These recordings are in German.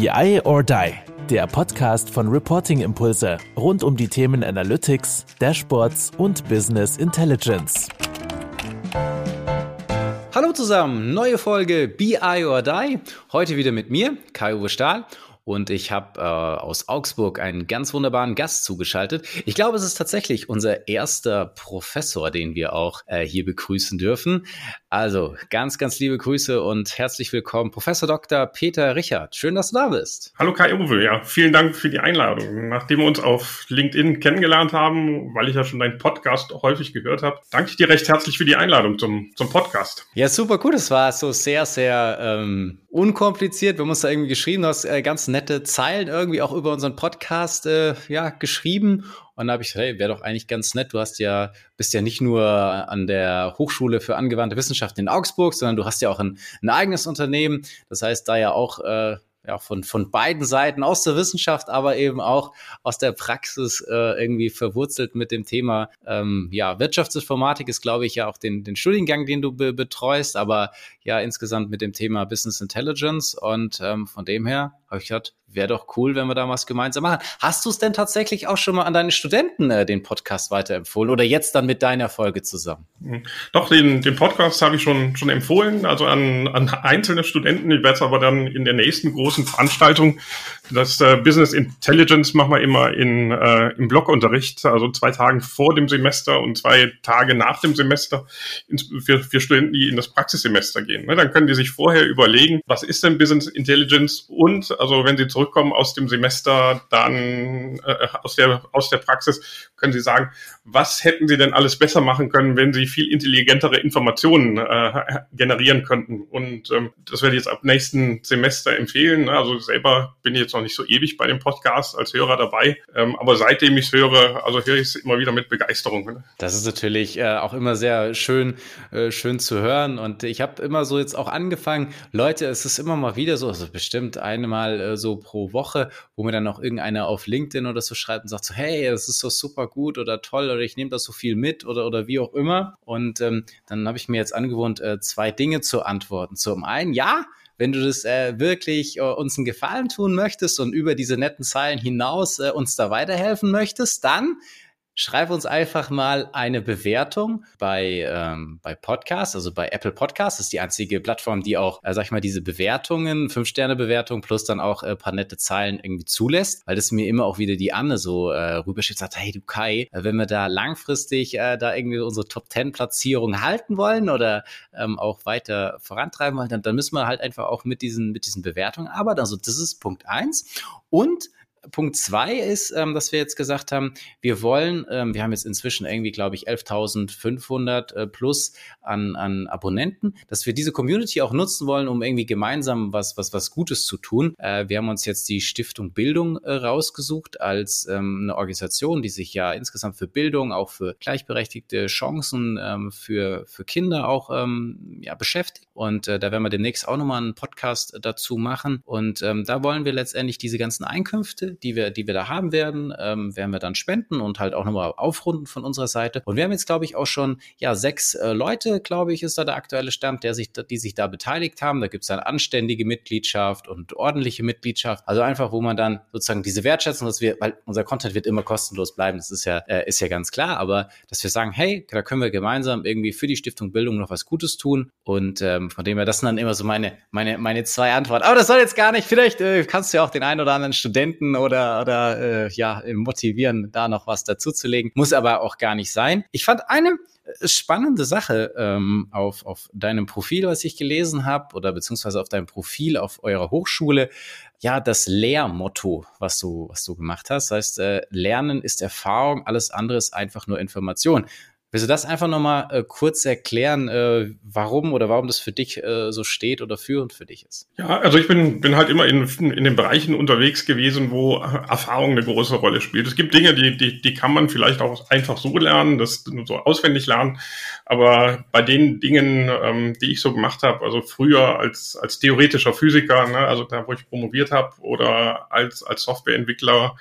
BI or Die, der Podcast von Reporting Impulse rund um die Themen Analytics, Dashboards und Business Intelligence. Hallo zusammen, neue Folge BI or Die. Heute wieder mit mir, Kai-Uwe Stahl. Und ich habe äh, aus Augsburg einen ganz wunderbaren Gast zugeschaltet. Ich glaube, es ist tatsächlich unser erster Professor, den wir auch äh, hier begrüßen dürfen. Also ganz, ganz liebe Grüße und herzlich willkommen, Professor Dr. Peter Richard. Schön, dass du da bist. Hallo Kai Uwe, ja, vielen Dank für die Einladung. Nachdem wir uns auf LinkedIn kennengelernt haben, weil ich ja schon deinen Podcast häufig gehört habe, danke ich dir recht herzlich für die Einladung zum, zum Podcast. Ja, super gut. Es war so sehr, sehr ähm, unkompliziert. Wir haben uns da irgendwie geschrieben, du hast äh, ganz nette Zeilen irgendwie auch über unseren Podcast äh, ja, geschrieben. Und da habe ich, hey, wäre doch eigentlich ganz nett. Du hast ja, bist ja nicht nur an der Hochschule für angewandte Wissenschaften in Augsburg, sondern du hast ja auch ein, ein eigenes Unternehmen. Das heißt, da ja auch äh, ja, von, von beiden Seiten aus der Wissenschaft, aber eben auch aus der Praxis äh, irgendwie verwurzelt mit dem Thema. Ähm, ja, Wirtschaftsinformatik ist, glaube ich, ja auch den, den Studiengang, den du be betreust, aber ja insgesamt mit dem Thema Business Intelligence. Und ähm, von dem her habe ich gedacht, wäre doch cool, wenn wir da was gemeinsam machen. Hast du es denn tatsächlich auch schon mal an deine Studenten äh, den Podcast weiterempfohlen oder jetzt dann mit deiner Folge zusammen? Hm. Doch, den, den Podcast habe ich schon, schon empfohlen, also an, an einzelne Studenten. Ich werde es aber dann in der nächsten großen Veranstaltung, das äh, Business Intelligence machen wir immer in, äh, im Blockunterricht, also zwei Tage vor dem Semester und zwei Tage nach dem Semester ins, für, für Studenten, die in das Praxissemester gehen. Ne? Dann können die sich vorher überlegen, was ist denn Business Intelligence und also wenn sie zurückkommen aus dem Semester, dann äh, aus, der, aus der Praxis, können sie sagen, was hätten sie denn alles besser machen können, wenn sie viel intelligentere Informationen äh, generieren könnten. Und ähm, das werde ich jetzt ab nächsten Semester empfehlen. Also selber bin ich jetzt noch nicht so ewig bei dem Podcast als Hörer dabei. Ähm, aber seitdem ich es höre, also höre ich es immer wieder mit Begeisterung. Ne? Das ist natürlich äh, auch immer sehr schön, äh, schön zu hören. Und ich habe immer so jetzt auch angefangen, Leute, es ist immer mal wieder so, also bestimmt einmal mal äh, so pro Woche, wo mir dann noch irgendeiner auf LinkedIn oder so schreibt und sagt so, hey, das ist so super gut oder toll oder ich nehme das so viel mit oder, oder wie auch immer. Und ähm, dann habe ich mir jetzt angewohnt, äh, zwei Dinge zu antworten. Zum einen, ja, wenn du das äh, wirklich äh, uns einen Gefallen tun möchtest und über diese netten Zeilen hinaus äh, uns da weiterhelfen möchtest, dann Schreib uns einfach mal eine Bewertung bei, ähm, bei Podcasts, also bei Apple Podcasts. Das ist die einzige Plattform, die auch, äh, sag ich mal, diese Bewertungen, Fünf-Sterne-Bewertung plus dann auch äh, paar nette Zeilen irgendwie zulässt, weil das mir immer auch wieder die Anne so äh, rüberschickt, sagt, hey du Kai, äh, wenn wir da langfristig äh, da irgendwie unsere Top-10-Platzierung halten wollen oder ähm, auch weiter vorantreiben wollen, dann, dann müssen wir halt einfach auch mit diesen, mit diesen Bewertungen arbeiten. Also das ist Punkt eins. Und Punkt zwei ist, ähm, dass wir jetzt gesagt haben, wir wollen, ähm, wir haben jetzt inzwischen irgendwie, glaube ich, 11.500 äh, plus an, an Abonnenten, dass wir diese Community auch nutzen wollen, um irgendwie gemeinsam was, was, was Gutes zu tun. Äh, wir haben uns jetzt die Stiftung Bildung äh, rausgesucht als ähm, eine Organisation, die sich ja insgesamt für Bildung, auch für gleichberechtigte Chancen ähm, für, für Kinder auch ähm, ja, beschäftigt. Und äh, da werden wir demnächst auch nochmal einen Podcast dazu machen. Und ähm, da wollen wir letztendlich diese ganzen Einkünfte die wir, die wir da haben werden, ähm, werden wir dann spenden und halt auch nochmal aufrunden von unserer Seite. Und wir haben jetzt, glaube ich, auch schon ja sechs äh, Leute, glaube ich, ist da der aktuelle Stand, der sich, die sich da beteiligt haben. Da gibt es eine anständige Mitgliedschaft und ordentliche Mitgliedschaft. Also einfach, wo man dann sozusagen diese Wertschätzung, dass wir, weil unser Content wird immer kostenlos bleiben, das ist ja, äh, ist ja ganz klar, aber dass wir sagen, hey, da können wir gemeinsam irgendwie für die Stiftung Bildung noch was Gutes tun. Und ähm, von dem her, das sind dann immer so meine, meine, meine zwei Antworten. Aber das soll jetzt gar nicht, vielleicht äh, kannst du ja auch den einen oder anderen Studenten oder, oder äh, ja, motivieren, da noch was dazuzulegen. Muss aber auch gar nicht sein. Ich fand eine äh, spannende Sache ähm, auf, auf deinem Profil, was ich gelesen habe, oder beziehungsweise auf deinem Profil auf eurer Hochschule, ja, das Lehrmotto, was du, was du gemacht hast. Heißt, äh, Lernen ist Erfahrung, alles andere ist einfach nur Information. Willst du das einfach nochmal äh, kurz erklären, äh, warum oder warum das für dich äh, so steht oder führend für dich ist? Ja, also ich bin, bin halt immer in, in den Bereichen unterwegs gewesen, wo Erfahrung eine große Rolle spielt. Es gibt Dinge, die, die, die kann man vielleicht auch einfach so lernen, das so auswendig lernen. Aber bei den Dingen, ähm, die ich so gemacht habe, also früher als, als theoretischer Physiker, ne, also da, wo ich promoviert habe, oder als, als Softwareentwickler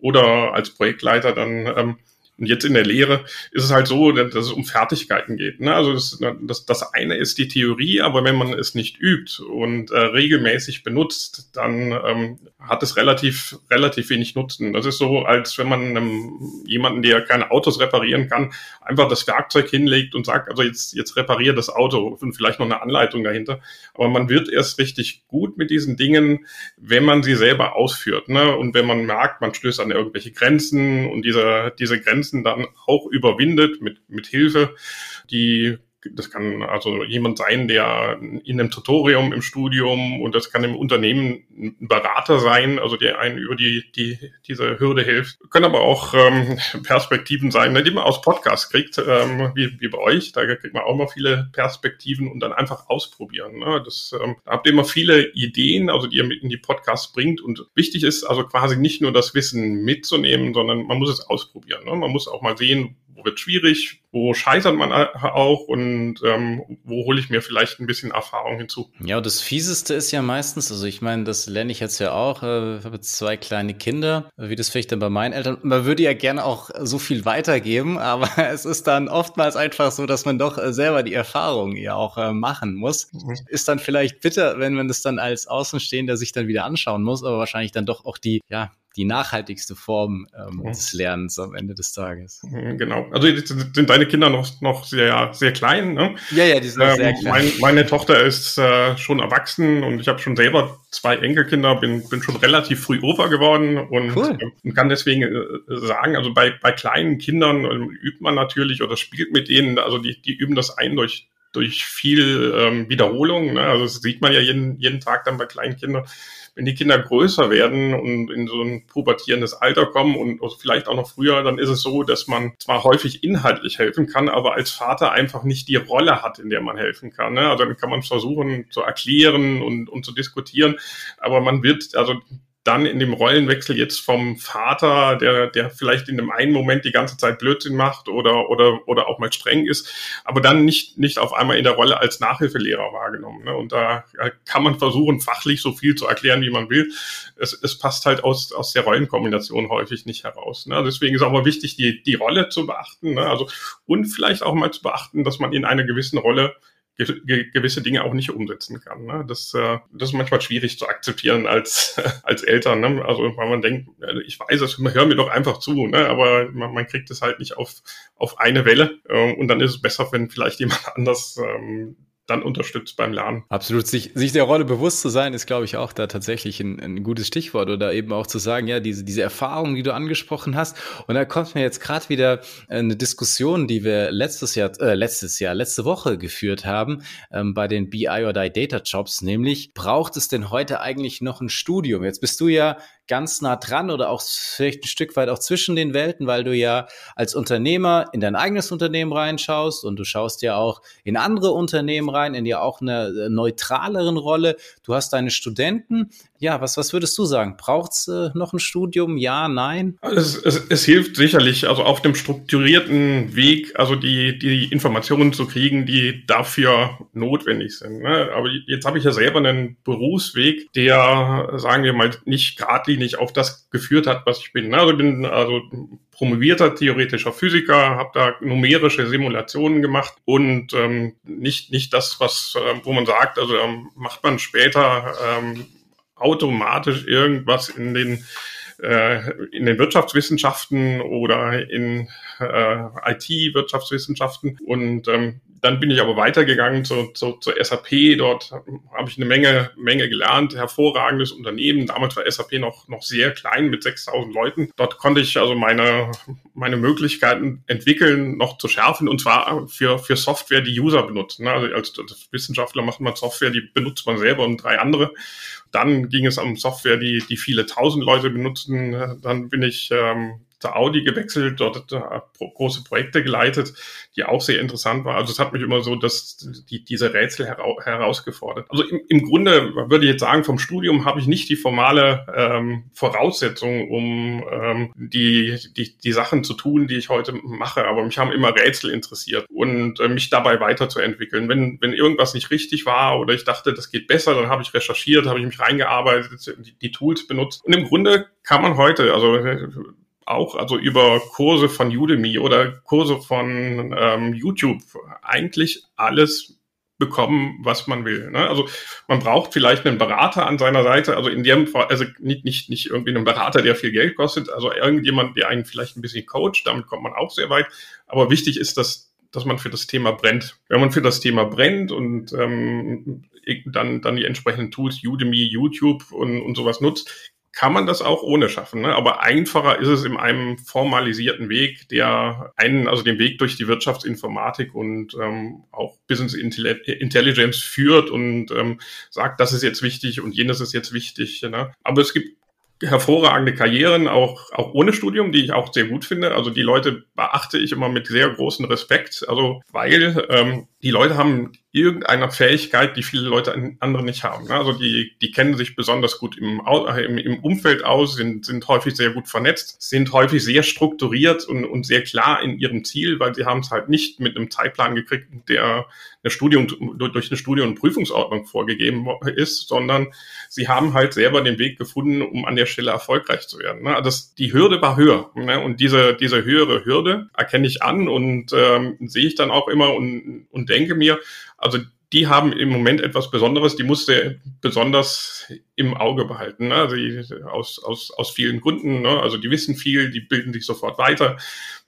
oder als Projektleiter, dann ähm, Und jetzt in der Lehre ist es halt so, dass es um Fertigkeiten geht. Ne? Also das, das, das eine ist die Theorie, aber wenn man es nicht übt und äh, regelmäßig benutzt, dann ähm, hat es relativ, relativ wenig Nutzen. Das ist so, als wenn man einem, jemanden, der keine Autos reparieren kann, einfach das Werkzeug hinlegt und sagt, also jetzt, jetzt repariere das Auto und vielleicht noch eine Anleitung dahinter. Aber man wird erst richtig gut mit diesen Dingen, wenn man sie selber ausführt. Ne? Und wenn man merkt, man stößt an irgendwelche Grenzen und diese, diese Grenzen dann auch überwindet mit, mit Hilfe, die das kann also jemand sein, der in einem Tutorium im Studium und das kann im Unternehmen ein Berater sein, also der einen über die, die diese Hürde hilft. Können aber auch ähm, Perspektiven sein, ne, die man aus Podcasts kriegt, ähm, wie, wie bei euch. Da kriegt man auch mal viele Perspektiven und dann einfach ausprobieren. Ne? Das ähm, da habt ihr immer viele Ideen, also die ihr mit in die Podcasts bringt. Und wichtig ist also quasi nicht nur das Wissen mitzunehmen, sondern man muss es ausprobieren. Ne? Man muss auch mal sehen, wo wird schwierig, wo scheitert man auch und ähm, wo hole ich mir vielleicht ein bisschen Erfahrung hinzu. Ja, und das Fieseste ist ja meistens, also ich meine, das lerne ich jetzt ja auch, äh, ich habe jetzt zwei kleine Kinder, wie das vielleicht dann bei meinen Eltern, man würde ja gerne auch so viel weitergeben, aber es ist dann oftmals einfach so, dass man doch äh, selber die Erfahrung ja auch äh, machen muss. Mhm. Ist dann vielleicht bitter, wenn man das dann als Außenstehender sich dann wieder anschauen muss, aber wahrscheinlich dann doch auch die, ja, die nachhaltigste Form ähm, mhm. des Lernens am Ende des Tages. Mhm, genau. Also sind deine Kinder noch, noch sehr, sehr klein, ne? Ja, ja, die sind ähm, sehr klein. Mein, meine Tochter ist äh, schon erwachsen und ich habe schon selber zwei Enkelkinder, bin, bin schon relativ früh Opa geworden und, cool. äh, und kann deswegen äh, sagen, also bei, bei kleinen Kindern äh, übt man natürlich oder spielt mit denen, also die, die üben das ein durch durch viel ähm, Wiederholung. Ne? Also das sieht man ja jeden, jeden Tag dann bei kleinen Kindern. Wenn die Kinder größer werden und in so ein pubertierendes Alter kommen und vielleicht auch noch früher, dann ist es so, dass man zwar häufig inhaltlich helfen kann, aber als Vater einfach nicht die Rolle hat, in der man helfen kann. Ne? Also dann kann man versuchen zu erklären und, und zu diskutieren, aber man wird, also dann in dem Rollenwechsel jetzt vom Vater, der, der vielleicht in dem einen Moment die ganze Zeit Blödsinn macht oder, oder, oder auch mal streng ist, aber dann nicht, nicht auf einmal in der Rolle als Nachhilfelehrer wahrgenommen. Ne? Und da kann man versuchen, fachlich so viel zu erklären, wie man will. Es, es passt halt aus, aus der Rollenkombination häufig nicht heraus. Ne? Deswegen ist aber wichtig, die, die Rolle zu beachten. Ne? Also, und vielleicht auch mal zu beachten, dass man in einer gewissen Rolle gewisse Dinge auch nicht umsetzen kann. Ne? Das, äh, das ist manchmal schwierig zu akzeptieren als, als Eltern. Ne? Also weil man denkt, ich weiß es, hör mir doch einfach zu, ne? aber man, man kriegt es halt nicht auf, auf eine Welle. Äh, und dann ist es besser, wenn vielleicht jemand anders ähm, dann unterstützt beim Lernen. Absolut. Sich, sich der Rolle bewusst zu sein, ist, glaube ich, auch da tatsächlich ein, ein gutes Stichwort oder eben auch zu sagen, ja, diese, diese Erfahrung, die du angesprochen hast. Und da kommt mir jetzt gerade wieder eine Diskussion, die wir letztes Jahr, äh, letztes Jahr, letzte Woche geführt haben, ähm, bei den BI oder Data Jobs, nämlich, braucht es denn heute eigentlich noch ein Studium? Jetzt bist du ja ganz nah dran oder auch vielleicht ein Stück weit auch zwischen den Welten, weil du ja als Unternehmer in dein eigenes Unternehmen reinschaust und du schaust ja auch in andere Unternehmen rein, in dir auch eine äh, neutraleren Rolle. Du hast deine Studenten. Ja, was, was würdest du sagen? Braucht es äh, noch ein Studium? Ja, nein? Es, es, es hilft sicherlich, also auf dem strukturierten Weg, also die, die Informationen zu kriegen, die dafür notwendig sind. Ne? Aber jetzt habe ich ja selber einen Berufsweg, der, sagen wir mal, nicht geradlinig auf das geführt hat, was ich bin. Ne? Also ich bin also promovierter theoretischer Physiker, habe da numerische Simulationen gemacht und ähm, nicht, nicht das, was, äh, wo man sagt, also ähm, macht man später ähm, automatisch irgendwas in den äh, in den Wirtschaftswissenschaften oder in äh, IT-Wirtschaftswissenschaften. Und ähm, dann bin ich aber weitergegangen zu, zu, zur SAP. Dort habe ich eine Menge, Menge gelernt. Hervorragendes Unternehmen. Damals war SAP noch, noch sehr klein mit 6000 Leuten. Dort konnte ich also meine, meine Möglichkeiten entwickeln, noch zu schärfen. Und zwar für, für Software, die User benutzen. Also als, als Wissenschaftler macht man Software, die benutzt man selber und drei andere. Dann ging es um Software, die, die viele tausend Leute benutzen. Dann bin ich ähm, zur Audi gewechselt, dort große Projekte geleitet, die auch sehr interessant war. Also es hat mich immer so, dass die, diese Rätsel hera herausgefordert. Also im, im Grunde würde ich jetzt sagen, vom Studium habe ich nicht die formale ähm, Voraussetzung, um ähm, die, die, die Sachen zu tun, die ich heute mache. Aber mich haben immer Rätsel interessiert und äh, mich dabei weiterzuentwickeln. Wenn, wenn irgendwas nicht richtig war oder ich dachte, das geht besser, dann habe ich recherchiert, habe ich mich reingearbeitet, die, die Tools benutzt. Und im Grunde kann man heute, also auch also über Kurse von Udemy oder Kurse von ähm, YouTube eigentlich alles bekommen, was man will. Ne? Also man braucht vielleicht einen Berater an seiner Seite, also in dem Fall, also nicht, nicht, nicht irgendwie einen Berater, der viel Geld kostet, also irgendjemand, der einen vielleicht ein bisschen coacht, damit kommt man auch sehr weit. Aber wichtig ist, dass, dass man für das Thema brennt. Wenn man für das Thema brennt und ähm, dann, dann die entsprechenden Tools, Udemy, YouTube und, und sowas nutzt, kann man das auch ohne schaffen. Ne? Aber einfacher ist es in einem formalisierten Weg, der einen, also den Weg durch die Wirtschaftsinformatik und ähm, auch Business Intelligence führt und ähm, sagt, das ist jetzt wichtig und jenes ist jetzt wichtig. Ne? Aber es gibt hervorragende Karrieren, auch, auch ohne Studium, die ich auch sehr gut finde. Also die Leute beachte ich immer mit sehr großem Respekt. Also weil ähm, die Leute haben irgendeiner Fähigkeit, die viele Leute andere nicht haben. Also die, die kennen sich besonders gut im, im, im Umfeld aus, sind, sind häufig sehr gut vernetzt, sind häufig sehr strukturiert und, und sehr klar in ihrem Ziel, weil sie haben es halt nicht mit einem Zeitplan gekriegt, der eine Studium, durch eine Studie- und Prüfungsordnung vorgegeben ist, sondern sie haben halt selber den Weg gefunden, um an der Stelle erfolgreich zu werden. Also das, die Hürde war höher. Ne? Und diese, diese höhere Hürde erkenne ich an und ähm, sehe ich dann auch immer und, und denke mir, also die haben im Moment etwas Besonderes, die musste besonders im Auge behalten. Ne? Also aus, aus, aus vielen Gründen. Ne? Also die wissen viel, die bilden sich sofort weiter.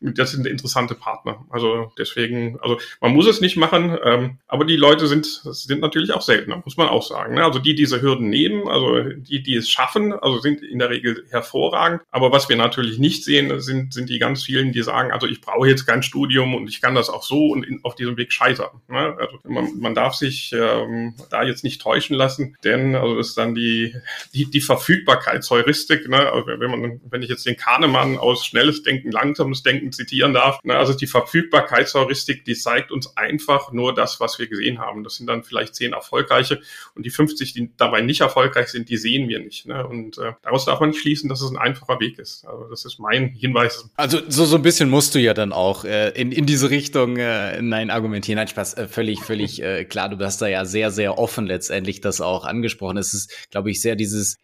Das sind interessante Partner. Also deswegen, also man muss es nicht machen, ähm, aber die Leute sind, sind natürlich auch seltener, muss man auch sagen. Ne? Also die diese Hürden nehmen, also die, die es schaffen, also sind in der Regel hervorragend. Aber was wir natürlich nicht sehen, sind, sind die ganz vielen, die sagen, also ich brauche jetzt kein Studium und ich kann das auch so und in, auf diesem Weg scheitern. Ne? Also man, man darf sich ähm, da jetzt nicht täuschen lassen, denn also ist dann die, die, die Verfügbarkeitsheuristik. Ne? Also wenn man, wenn ich jetzt den Kahnemann aus schnelles Denken, langsames Denken zitieren darf. Ne, also die Verfügbarkeitsheuristik, die zeigt uns einfach nur das, was wir gesehen haben. Das sind dann vielleicht zehn erfolgreiche und die 50, die dabei nicht erfolgreich sind, die sehen wir nicht. Ne? Und äh, daraus darf man nicht schließen, dass es ein einfacher Weg ist. Also das ist mein Hinweis. Also so, so ein bisschen musst du ja dann auch äh, in, in diese Richtung äh, nein argumentieren. Nein, Spaß, äh, völlig, völlig äh, klar. Du hast da ja sehr, sehr offen letztendlich das auch angesprochen. Es ist, glaube ich, sehr dieses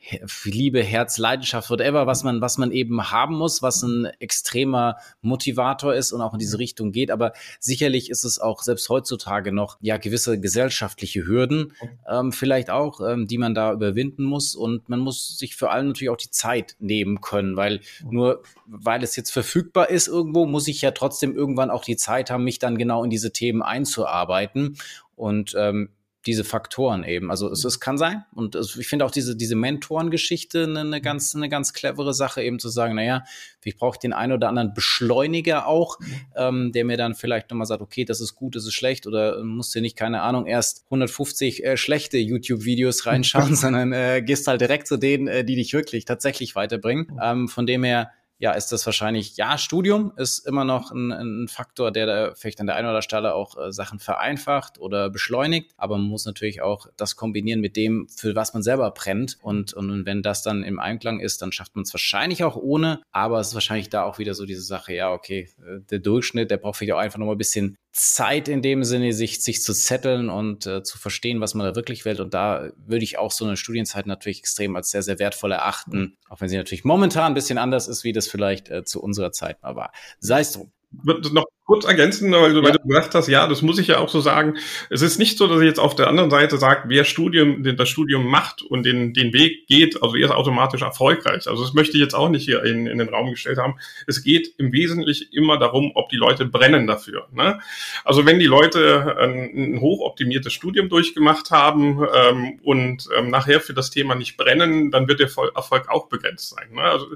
Liebe, Herz, Leidenschaft, whatever, was man, was man eben haben muss, was ein extremer Motivator ist und auch in diese Richtung geht. Aber sicherlich ist es auch selbst heutzutage noch ja gewisse gesellschaftliche Hürden ähm, vielleicht auch, ähm, die man da überwinden muss. Und man muss sich vor allem natürlich auch die Zeit nehmen können, weil nur weil es jetzt verfügbar ist irgendwo, muss ich ja trotzdem irgendwann auch die Zeit haben, mich dann genau in diese Themen einzuarbeiten. Und ähm, diese Faktoren eben. Also es, es kann sein und es, ich finde auch diese, diese Mentorengeschichte eine, eine, ganz, eine ganz clevere Sache, eben zu sagen, naja, ich brauche den einen oder anderen Beschleuniger auch, ähm, der mir dann vielleicht nochmal sagt, okay, das ist gut, das ist schlecht oder musst dir nicht, keine Ahnung, erst 150 äh, schlechte YouTube-Videos reinschauen, sondern äh, gehst halt direkt zu denen, äh, die dich wirklich tatsächlich weiterbringen. Ähm, von dem her, ja, ist das wahrscheinlich, ja, Studium ist immer noch ein, ein Faktor, der da vielleicht an der einen oder Stelle auch äh, Sachen vereinfacht oder beschleunigt. Aber man muss natürlich auch das kombinieren mit dem, für was man selber brennt. Und, und wenn das dann im Einklang ist, dann schafft man es wahrscheinlich auch ohne. Aber es ist wahrscheinlich da auch wieder so diese Sache, ja, okay, äh, der Durchschnitt, der braucht vielleicht auch einfach nochmal ein bisschen Zeit in dem Sinne, sich, sich zu zetteln und äh, zu verstehen, was man da wirklich will. Und da würde ich auch so eine Studienzeit natürlich extrem als sehr, sehr wertvoll erachten. Auch wenn sie natürlich momentan ein bisschen anders ist, wie das vielleicht äh, zu unserer Zeit mal war. Sei es drum. Wird noch kurz ergänzen, weil du, ja. weil du gesagt hast, ja, das muss ich ja auch so sagen. Es ist nicht so, dass ich jetzt auf der anderen Seite sage, wer Studium, das Studium macht und den, den Weg geht, also er ist automatisch erfolgreich. Also das möchte ich jetzt auch nicht hier in, in den Raum gestellt haben. Es geht im Wesentlichen immer darum, ob die Leute brennen dafür. Ne? Also wenn die Leute ein, ein hochoptimiertes Studium durchgemacht haben ähm, und ähm, nachher für das Thema nicht brennen, dann wird der Erfolg auch begrenzt sein. Ne? Also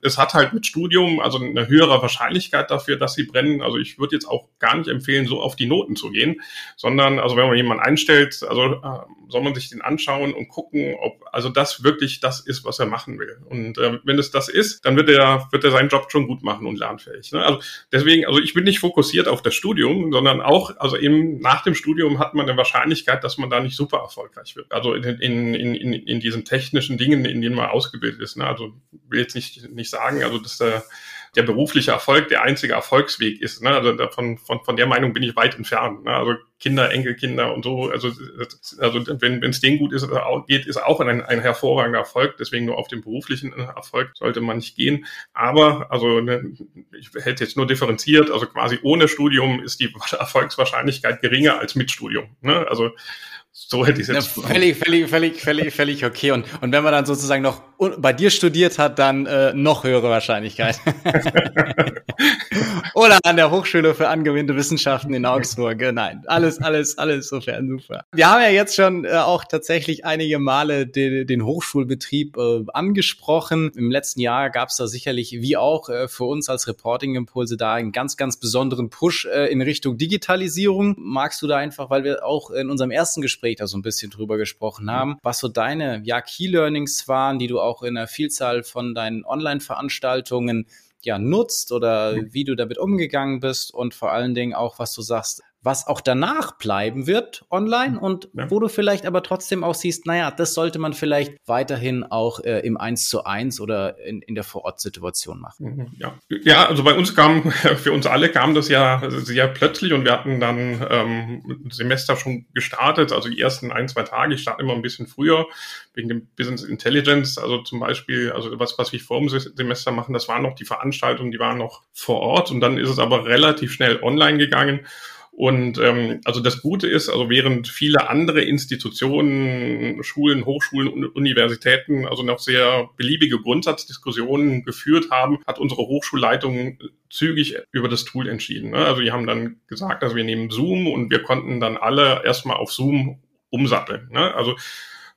es hat halt mit Studium also eine höhere Wahrscheinlichkeit dafür, dass sie brennen. Also ich würde jetzt auch gar nicht empfehlen, so auf die Noten zu gehen, sondern also wenn man jemanden einstellt, also äh, soll man sich den anschauen und gucken, ob also das wirklich das ist, was er machen will. Und äh, wenn es das ist, dann wird er wird er seinen Job schon gut machen und lernfähig. Ne? Also deswegen, also ich bin nicht fokussiert auf das Studium, sondern auch also eben nach dem Studium hat man eine Wahrscheinlichkeit, dass man da nicht super erfolgreich wird. Also in in in, in, diesen technischen Dingen, in denen man ausgebildet ist. Ne? Also will jetzt nicht nicht sagen, also dass der der berufliche Erfolg der einzige Erfolgsweg ist. Ne? Also davon, von, von der Meinung bin ich weit entfernt. Ne? Also Kinder, Enkelkinder und so. Also, also wenn es denen gut ist, geht, ist auch ein, ein hervorragender Erfolg. Deswegen nur auf den beruflichen Erfolg sollte man nicht gehen. Aber also ne, ich hätte jetzt nur differenziert. Also quasi ohne Studium ist die Erfolgswahrscheinlichkeit geringer als mit Studium. Ne? Also so hätte ich es jetzt. Ja, völlig, völlig, völlig, völlig, völlig okay. Und, und wenn man dann sozusagen noch bei dir studiert hat, dann äh, noch höhere Wahrscheinlichkeit. Oder an der Hochschule für angewandte Wissenschaften in Augsburg. Nein, alles, alles, alles sofern super. Wir haben ja jetzt schon äh, auch tatsächlich einige Male den, den Hochschulbetrieb äh, angesprochen. Im letzten Jahr gab es da sicherlich, wie auch äh, für uns als Reporting-Impulse, da einen ganz, ganz besonderen Push äh, in Richtung Digitalisierung. Magst du da einfach, weil wir auch in unserem ersten Gespräch da so ein bisschen drüber gesprochen haben, was so deine ja, Key-Learnings waren, die du auch in einer Vielzahl von deinen Online-Veranstaltungen ja nutzt oder wie du damit umgegangen bist und vor allen Dingen auch, was du sagst, was auch danach bleiben wird online mhm. und ja. wo du vielleicht aber trotzdem auch siehst, naja, das sollte man vielleicht weiterhin auch äh, im 1 zu 1 oder in, in der Vorortsituation machen. Mhm, ja. ja, also bei uns kam, für uns alle kam das ja sehr plötzlich und wir hatten dann ähm, Semester schon gestartet, also die ersten ein, zwei Tage, ich starte immer ein bisschen früher, wegen dem Business Intelligence, also zum Beispiel, also was, was wir vor dem Semester machen, das waren noch die Veranstaltungen, die waren noch vor Ort und dann ist es aber relativ schnell online gegangen. Und ähm, also das Gute ist, also während viele andere Institutionen, Schulen, Hochschulen und Universitäten also noch sehr beliebige Grundsatzdiskussionen geführt haben, hat unsere Hochschulleitung zügig über das Tool entschieden. Ne? Also die haben dann gesagt, also wir nehmen Zoom und wir konnten dann alle erstmal auf Zoom umsatteln. Ne? Also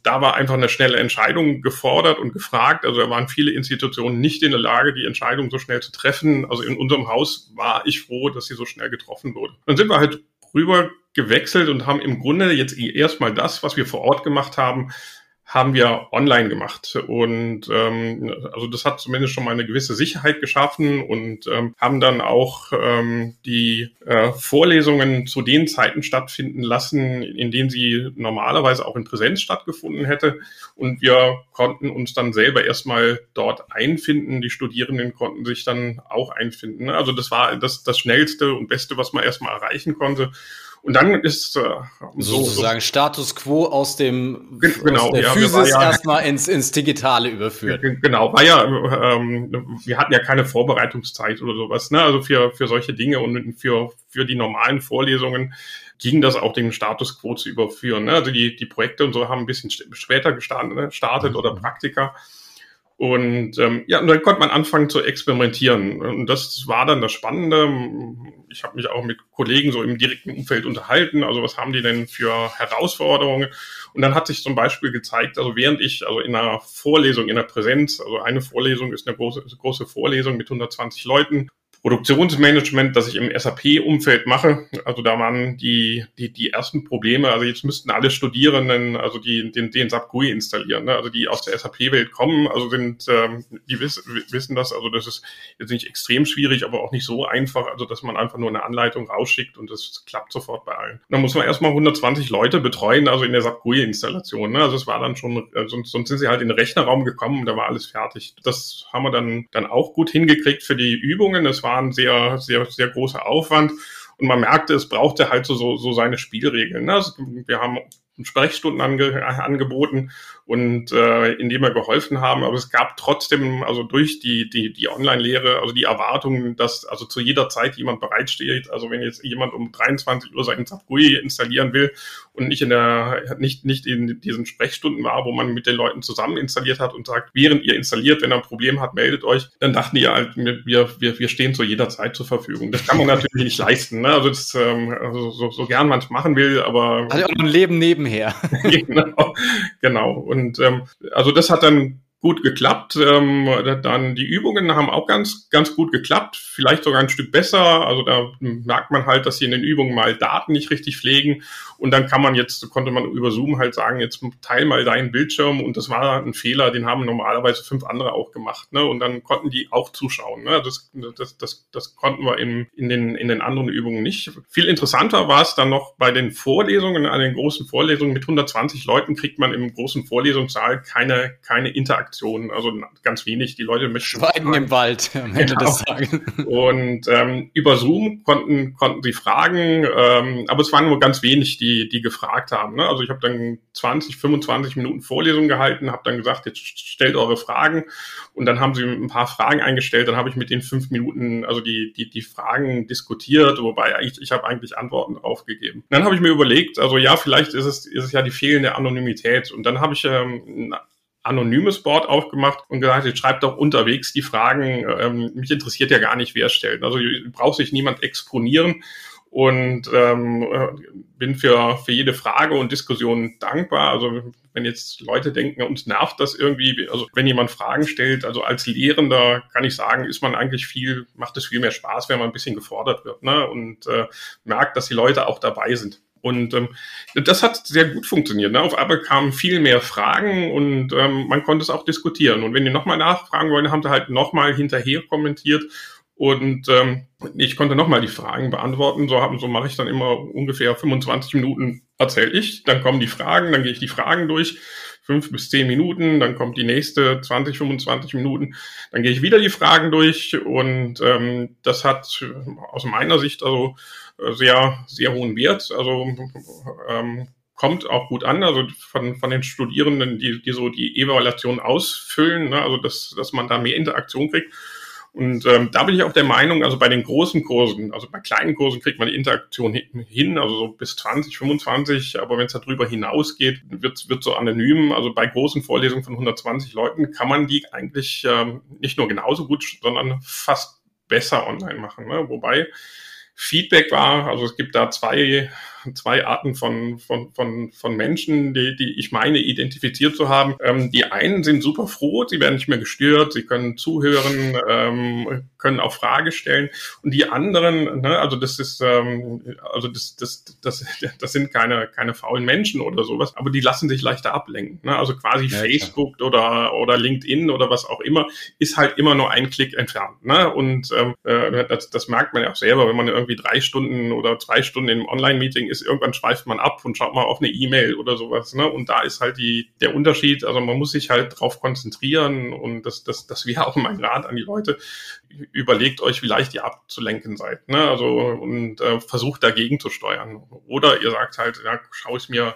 da war einfach eine schnelle Entscheidung gefordert und gefragt. Also da waren viele Institutionen nicht in der Lage, die Entscheidung so schnell zu treffen. Also in unserem Haus war ich froh, dass sie so schnell getroffen wurde. Dann sind wir halt rüber gewechselt und haben im Grunde jetzt erstmal das, was wir vor Ort gemacht haben, haben wir online gemacht. Und ähm, also das hat zumindest schon mal eine gewisse Sicherheit geschaffen und ähm, haben dann auch ähm, die äh, Vorlesungen zu den Zeiten stattfinden lassen, in denen sie normalerweise auch in Präsenz stattgefunden hätte. Und wir konnten uns dann selber erstmal dort einfinden. Die Studierenden konnten sich dann auch einfinden. Also das war das, das Schnellste und Beste, was man erstmal erreichen konnte. Und dann ist äh, so, sozusagen so. Status quo aus dem genau, aus der ja, Physis ja, erstmal ins, ins Digitale überführt. Genau, war ja, ähm, wir hatten ja keine Vorbereitungszeit oder sowas, ne? Also für, für solche Dinge und für, für die normalen Vorlesungen ging das auch den Status quo zu überführen. Ne? Also die, die Projekte und so haben ein bisschen später gestartet, ne? startet oder mhm. Praktika. Und ähm, ja, und dann konnte man anfangen zu experimentieren. Und das war dann das Spannende. Ich habe mich auch mit Kollegen so im direkten Umfeld unterhalten. Also was haben die denn für Herausforderungen? Und dann hat sich zum Beispiel gezeigt, also während ich also in einer Vorlesung, in der Präsenz, also eine Vorlesung ist eine große, große Vorlesung mit 120 Leuten Produktionsmanagement, das ich im SAP-Umfeld mache. Also da waren die, die, die ersten Probleme. Also jetzt müssten alle Studierenden, also die den, den SAP GUI installieren, ne? also die aus der SAP-Welt kommen, also sind, ähm, die wiss, wissen das. Also das ist jetzt nicht extrem schwierig, aber auch nicht so einfach, also dass man einfach nur eine Anleitung rausschickt und das klappt sofort bei allen. Da muss man erstmal 120 Leute betreuen, also in der SAP GUI-Installation. Ne? Also es war dann schon, äh, sonst, sonst sind sie halt in den Rechnerraum gekommen und da war alles fertig. Das haben wir dann, dann auch gut hingekriegt für die Übungen. Es war war ein sehr, sehr, sehr großer Aufwand. Und man merkte, es brauchte halt so, so seine Spielregeln. Ne? Also wir haben Sprechstunden ange, angeboten und äh, indem wir geholfen haben. Aber es gab trotzdem, also durch die, die, die Online-Lehre, also die Erwartung, dass also zu jeder Zeit jemand bereitsteht. Also wenn jetzt jemand um 23 Uhr seinen Zapgui installieren will und nicht in der, nicht, nicht in diesen Sprechstunden war, wo man mit den Leuten zusammen installiert hat und sagt, während ihr installiert, wenn ihr ein Problem habt, meldet euch, dann dachten die halt, wir, wir, wir stehen zu jeder Zeit zur Verfügung. Das kann man natürlich nicht leisten. Ne? Also, das, ähm, also so, so gern man es machen will, aber. Also auch ein Leben nebenher. genau, genau. Und ähm, also das hat dann gut geklappt. Ähm, dann die Übungen haben auch ganz, ganz gut geklappt, vielleicht sogar ein Stück besser. Also da merkt man halt, dass sie in den Übungen mal Daten nicht richtig pflegen. Und dann kann man jetzt, konnte man über Zoom halt sagen, jetzt teil mal deinen Bildschirm. Und das war ein Fehler, den haben normalerweise fünf andere auch gemacht. Ne? Und dann konnten die auch zuschauen. Ne? Das, das, das, das konnten wir in, in, den, in den anderen Übungen nicht. Viel interessanter war es dann noch bei den Vorlesungen, an den großen Vorlesungen mit 120 Leuten kriegt man im großen Vorlesungssaal keine, keine Interaktion Interaktion, also ganz wenig. Die Leute möchten Schweigen im Wald am Ende genau. des Tages. Und ähm, über Zoom konnten konnten sie fragen, ähm, aber es waren nur ganz wenig, die die gefragt haben. Ne? Also ich habe dann 20, 25 Minuten Vorlesung gehalten, habe dann gesagt, jetzt stellt eure Fragen und dann haben sie ein paar Fragen eingestellt. Dann habe ich mit den fünf Minuten also die die die Fragen diskutiert, wobei ich ich habe eigentlich Antworten drauf gegeben. Dann habe ich mir überlegt, also ja, vielleicht ist es ist es ja die fehlende Anonymität und dann habe ich ähm, anonymes Board aufgemacht und gesagt, jetzt schreibt doch unterwegs die Fragen. Ähm, mich interessiert ja gar nicht, wer stellt. Also braucht sich niemand exponieren und ähm, äh, bin für, für jede Frage und Diskussion dankbar. Also wenn jetzt Leute denken, uns nervt das irgendwie, also wenn jemand Fragen stellt, also als Lehrender kann ich sagen, ist man eigentlich viel, macht es viel mehr Spaß, wenn man ein bisschen gefordert wird ne? und äh, merkt, dass die Leute auch dabei sind. Und ähm, das hat sehr gut funktioniert. Ne? Auf einmal kamen viel mehr Fragen und ähm, man konnte es auch diskutieren. Und wenn die nochmal nachfragen wollen, haben sie halt nochmal hinterher kommentiert. Und ähm, ich konnte nochmal die Fragen beantworten. So, haben, so mache ich dann immer ungefähr 25 Minuten erzähle ich. Dann kommen die Fragen, dann gehe ich die Fragen durch. Fünf bis zehn Minuten, dann kommt die nächste 20, 25 Minuten, dann gehe ich wieder die Fragen durch und ähm, das hat aus meiner Sicht also sehr, sehr hohen Wert. Also ähm, kommt auch gut an, also von, von den Studierenden, die, die so die Evaluation ausfüllen, ne, also dass, dass man da mehr Interaktion kriegt. Und ähm, da bin ich auch der Meinung, also bei den großen Kursen, also bei kleinen Kursen kriegt man die Interaktion hin, also so bis 20, 25, aber wenn es darüber hinausgeht, wird wird so anonym. Also bei großen Vorlesungen von 120 Leuten kann man die eigentlich ähm, nicht nur genauso gut, sondern fast besser online machen. Ne? Wobei Feedback war, also es gibt da zwei zwei Arten von, von, von, von Menschen, die, die ich meine identifiziert zu haben. Ähm, die einen sind super froh, sie werden nicht mehr gestört, sie können zuhören, ähm, können auch Frage stellen. Und die anderen, ne, also das ist, ähm, also das, das, das, das sind keine, keine faulen Menschen oder sowas, aber die lassen sich leichter ablenken. Ne? Also quasi ja, Facebook klar. oder, oder LinkedIn oder was auch immer, ist halt immer nur ein Klick entfernt. Ne? Und ähm, äh, das, das merkt man ja auch selber, wenn man irgendwie drei Stunden oder zwei Stunden im Online-Meeting ist, irgendwann schweift man ab und schaut mal auf eine E-Mail oder sowas. Ne? Und da ist halt die, der Unterschied, also man muss sich halt drauf konzentrieren und das, das, das wäre auch mein Rat an die Leute. Überlegt euch, wie leicht ihr abzulenken seid. Ne? Also und äh, versucht dagegen zu steuern. Oder ihr sagt halt, ja, schau es mir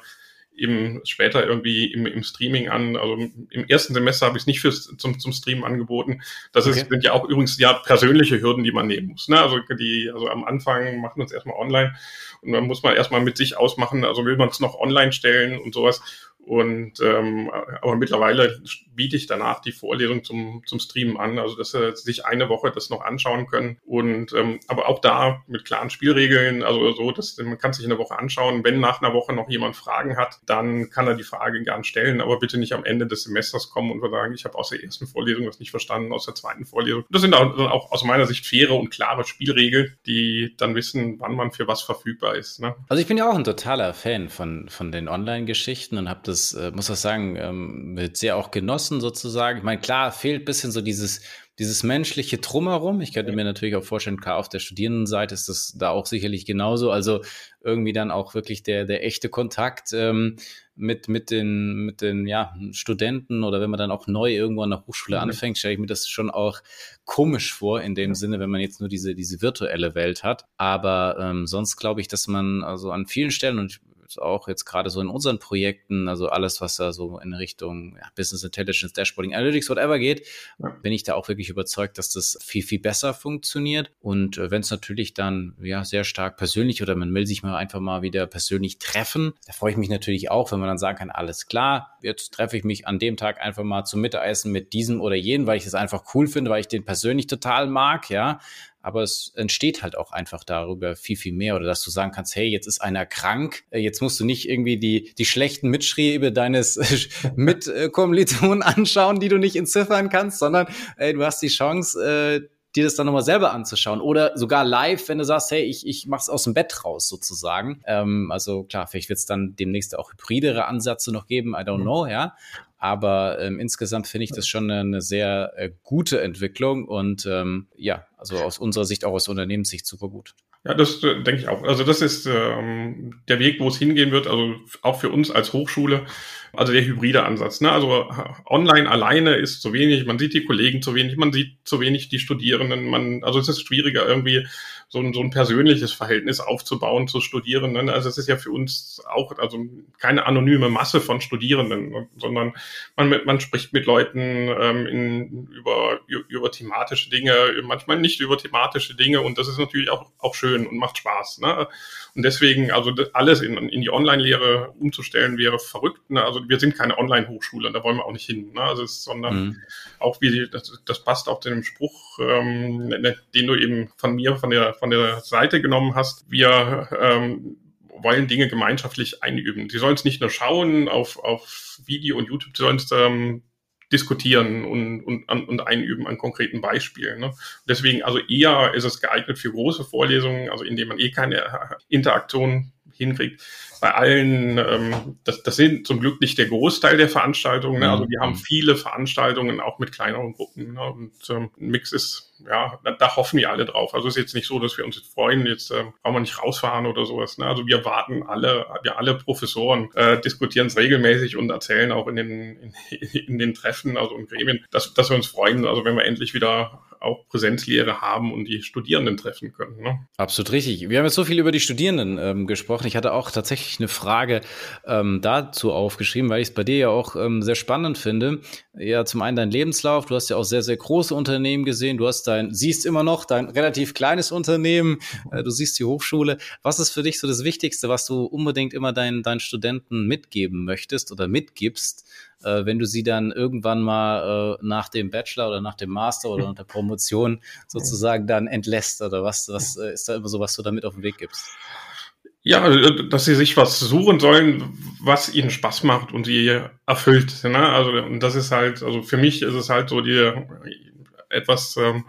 eben später irgendwie im, im Streaming an. Also im ersten Semester habe ich es nicht fürs, zum, zum Streamen angeboten. Das okay. ist, sind ja auch übrigens ja persönliche Hürden, die man nehmen muss. Ne? Also die, also am Anfang machen wir es erstmal online und dann muss man erstmal mit sich ausmachen, also will man es noch online stellen und sowas. Und ähm, aber mittlerweile biete ich danach die Vorlesung zum, zum Streamen an, also dass sie sich eine Woche das noch anschauen können. Und ähm, aber auch da mit klaren Spielregeln, also so, dass man kann sich eine Woche anschauen. Wenn nach einer Woche noch jemand Fragen hat, dann kann er die Frage gern stellen, aber bitte nicht am Ende des Semesters kommen und sagen, ich habe aus der ersten Vorlesung das nicht verstanden, aus der zweiten Vorlesung. Das sind auch, auch aus meiner Sicht faire und klare Spielregeln, die dann wissen, wann man für was verfügbar ist. Ne? Also ich bin ja auch ein totaler Fan von, von den Online-Geschichten und habe das das, äh, muss ich sagen, ähm, wird sehr auch genossen sozusagen. Ich meine, klar, fehlt bisschen so dieses, dieses menschliche Drumherum. Ich könnte mir natürlich auch vorstellen, klar, auf der Studierendenseite ist das da auch sicherlich genauso. Also irgendwie dann auch wirklich der, der echte Kontakt ähm, mit, mit den, mit den ja, Studenten oder wenn man dann auch neu irgendwo an der Hochschule mhm. anfängt, stelle ich mir das schon auch komisch vor, in dem ja. Sinne, wenn man jetzt nur diese, diese virtuelle Welt hat. Aber ähm, sonst glaube ich, dass man also an vielen Stellen, und auch jetzt gerade so in unseren Projekten, also alles, was da so in Richtung ja, Business Intelligence, Dashboarding, Analytics, whatever geht, ja. bin ich da auch wirklich überzeugt, dass das viel, viel besser funktioniert. Und äh, wenn es natürlich dann ja sehr stark persönlich oder man will sich mal einfach mal wieder persönlich treffen, da freue ich mich natürlich auch, wenn man dann sagen kann, alles klar, jetzt treffe ich mich an dem Tag einfach mal zum Mittagessen mit diesem oder jenen, weil ich es einfach cool finde, weil ich den persönlich total mag, ja aber es entsteht halt auch einfach darüber viel, viel mehr. Oder dass du sagen kannst, hey, jetzt ist einer krank, äh, jetzt musst du nicht irgendwie die, die schlechten Mitschriebe deines Mitkommilitonen anschauen, die du nicht entziffern kannst, sondern ey, du hast die Chance, äh, dir das dann nochmal selber anzuschauen oder sogar live, wenn du sagst, hey, ich, ich mach's aus dem Bett raus sozusagen. Ähm, also klar, vielleicht wird es dann demnächst auch hybridere Ansätze noch geben, I don't mhm. know, ja. Aber ähm, insgesamt finde ich das schon eine, sehr äh, gute Entwicklung und ähm, ja, also aus unserer Sicht auch aus Unternehmenssicht super gut. Ja, das äh, denke ich auch. Also das ist ähm, der Weg, wo es hingehen wird, also auch für uns als Hochschule. Also der hybride Ansatz. Ne? Also online alleine ist zu wenig, man sieht die Kollegen zu wenig, man sieht zu wenig die Studierenden, man, also es ist schwieriger irgendwie so ein, so ein persönliches Verhältnis aufzubauen zu Studierenden. Also es ist ja für uns auch also keine anonyme Masse von Studierenden, sondern man, man spricht mit Leuten ähm, in, über, über thematische Dinge, manchmal nicht über thematische Dinge und das ist natürlich auch, auch schön und macht Spaß. Ne? Und deswegen, also alles in, in die Online-Lehre umzustellen, wäre verrückt. Ne? Also wir sind keine Online-Hochschule, da wollen wir auch nicht hin. Ne? Also es, sondern mhm. auch wie das, das passt auch zu dem Spruch, ähm, ne, den du eben von mir von der von der Seite genommen hast. Wir ähm, wollen Dinge gemeinschaftlich einüben. Sie sollen es nicht nur schauen auf, auf Video und YouTube, sie sollen es ähm, diskutieren und, und, und einüben an konkreten Beispielen. Ne? Deswegen, also eher ist es geeignet für große Vorlesungen, also indem man eh keine Interaktion hinkriegt. Bei allen, ähm, das, das sind zum Glück nicht der Großteil der Veranstaltungen. Ne? Also wir haben viele Veranstaltungen auch mit kleineren Gruppen. Ne? Und ähm, Mix ist ja, da, da hoffen wir alle drauf. Also ist jetzt nicht so, dass wir uns jetzt freuen, jetzt äh, brauchen wir nicht rausfahren oder sowas. Ne? Also wir warten alle, wir alle Professoren äh, diskutieren es regelmäßig und erzählen auch in den, in, in den Treffen, also in Gremien, dass, dass wir uns freuen, also wenn wir endlich wieder auch Präsenzlehre haben und die Studierenden treffen können. Ne? Absolut richtig. Wir haben jetzt so viel über die Studierenden ähm, gesprochen. Ich hatte auch tatsächlich eine Frage ähm, dazu aufgeschrieben, weil ich es bei dir ja auch ähm, sehr spannend finde. Ja, zum einen dein Lebenslauf. Du hast ja auch sehr, sehr große Unternehmen gesehen. Du hast dein, siehst immer noch dein relativ kleines Unternehmen. Äh, du siehst die Hochschule. Was ist für dich so das Wichtigste, was du unbedingt immer deinen, deinen Studenten mitgeben möchtest oder mitgibst, äh, wenn du sie dann irgendwann mal äh, nach dem Bachelor oder nach dem Master oder nach der Promotion sozusagen dann entlässt oder was, was äh, ist da immer so, was du damit auf den Weg gibst? Ja, äh, dass sie sich was suchen sollen, was ihnen Spaß macht und sie erfüllt. Ne? Also, und das ist halt, also für mich ist es halt so die etwas, ähm,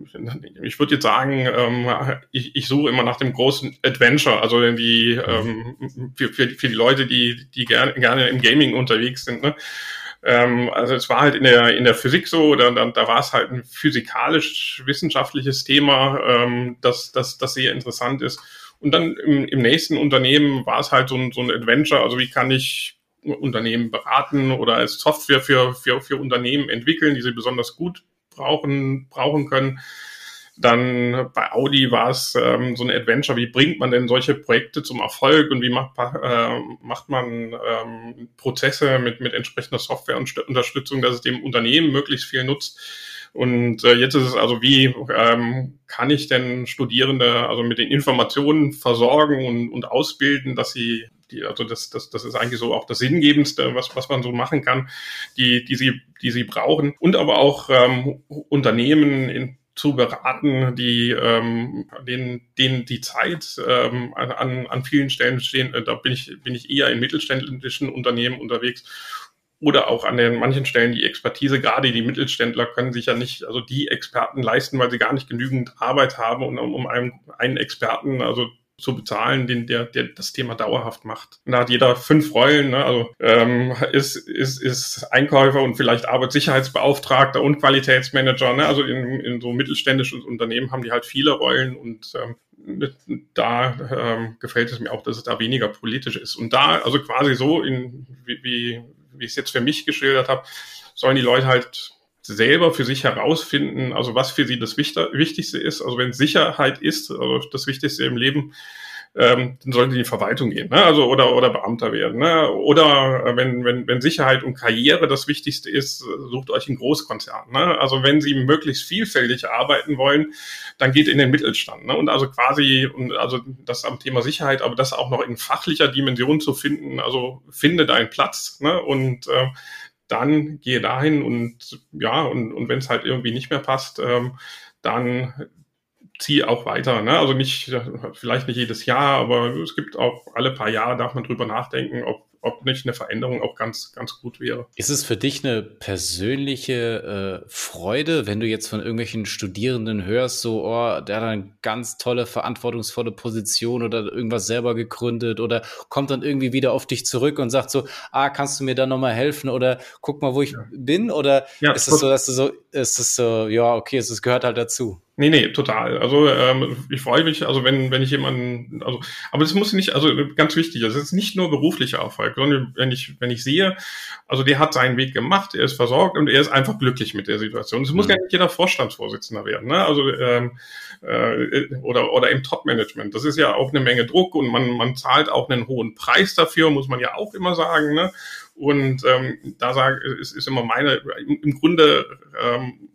ich würde jetzt sagen, ähm, ich, ich suche immer nach dem großen Adventure, also die ähm, für, für, für die Leute, die, die gerne, gerne im Gaming unterwegs sind. Ne? Ähm, also es war halt in der in der Physik so, da, da, da war es halt ein physikalisch-wissenschaftliches Thema, ähm, das, das, das sehr interessant ist. Und dann im, im nächsten Unternehmen war es halt so ein, so ein Adventure, also wie kann ich Unternehmen beraten oder als Software für, für, für Unternehmen entwickeln, die sie besonders gut brauchen, brauchen können. Dann bei Audi war es ähm, so ein Adventure, wie bringt man denn solche Projekte zum Erfolg und wie macht, äh, macht man ähm, Prozesse mit, mit entsprechender Softwareunterstützung, dass es dem Unternehmen möglichst viel nutzt. Und äh, jetzt ist es also, wie ähm, kann ich denn Studierende also mit den Informationen versorgen und, und ausbilden, dass sie die, also das, das, das ist eigentlich so auch das Sinngebendste, was, was man so machen kann, die, die sie, die sie brauchen. Und aber auch ähm, Unternehmen in, zu beraten, die ähm, denen, denen die Zeit ähm, an, an vielen Stellen stehen. Äh, da bin ich, bin ich eher in mittelständischen Unternehmen unterwegs oder auch an den manchen Stellen die Expertise. Gerade die Mittelständler können sich ja nicht, also die Experten leisten, weil sie gar nicht genügend Arbeit haben, und um, um einen, einen Experten, also zu bezahlen, den der, der das Thema dauerhaft macht. Und da hat jeder fünf Rollen, ne? also ähm, ist, ist, ist Einkäufer und vielleicht Arbeitssicherheitsbeauftragter und Qualitätsmanager. Ne? Also in, in so mittelständischen Unternehmen haben die halt viele Rollen und ähm, da ähm, gefällt es mir auch, dass es da weniger politisch ist. Und da, also quasi so, in, wie, wie, wie ich es jetzt für mich geschildert habe, sollen die Leute halt selber für sich herausfinden, also was für sie das Wichtigste ist. Also wenn Sicherheit ist, also das Wichtigste im Leben, ähm, dann sollten sie in die Verwaltung gehen, ne? also oder oder Beamter werden, ne? oder äh, wenn wenn wenn Sicherheit und Karriere das Wichtigste ist, sucht euch einen Großkonzern. Ne? Also wenn sie möglichst vielfältig arbeiten wollen, dann geht in den Mittelstand. Ne? Und also quasi und also das am Thema Sicherheit, aber das auch noch in fachlicher Dimension zu finden. Also finde deinen Platz ne? und äh, dann gehe dahin und ja, und, und wenn es halt irgendwie nicht mehr passt, ähm, dann ziehe auch weiter. Ne? Also nicht, vielleicht nicht jedes Jahr, aber es gibt auch alle paar Jahre darf man drüber nachdenken, ob ob nicht eine Veränderung auch ganz, ganz gut wäre. Ist es für dich eine persönliche äh, Freude, wenn du jetzt von irgendwelchen Studierenden hörst, so, oh, der hat eine ganz tolle, verantwortungsvolle Position oder irgendwas selber gegründet oder kommt dann irgendwie wieder auf dich zurück und sagt so, ah, kannst du mir da nochmal helfen oder guck mal, wo ich ja. bin? Oder ja, ist es so, dass du so, ist es so, ja, okay, es gehört halt dazu? Nee, nee, total. Also ähm, ich freue mich, also wenn, wenn ich jemanden, also, aber das muss nicht, also ganz wichtig, das ist nicht nur beruflicher Erfolg, sondern wenn ich, wenn ich sehe, also der hat seinen Weg gemacht, er ist versorgt und er ist einfach glücklich mit der Situation. Es muss mhm. gar nicht jeder Vorstandsvorsitzender werden, ne? Also ähm, äh, oder, oder im Top-Management. Das ist ja auch eine Menge Druck und man, man zahlt auch einen hohen Preis dafür, muss man ja auch immer sagen. Ne? Und ähm, da sage ist, ist immer meine, im, im Grunde ähm,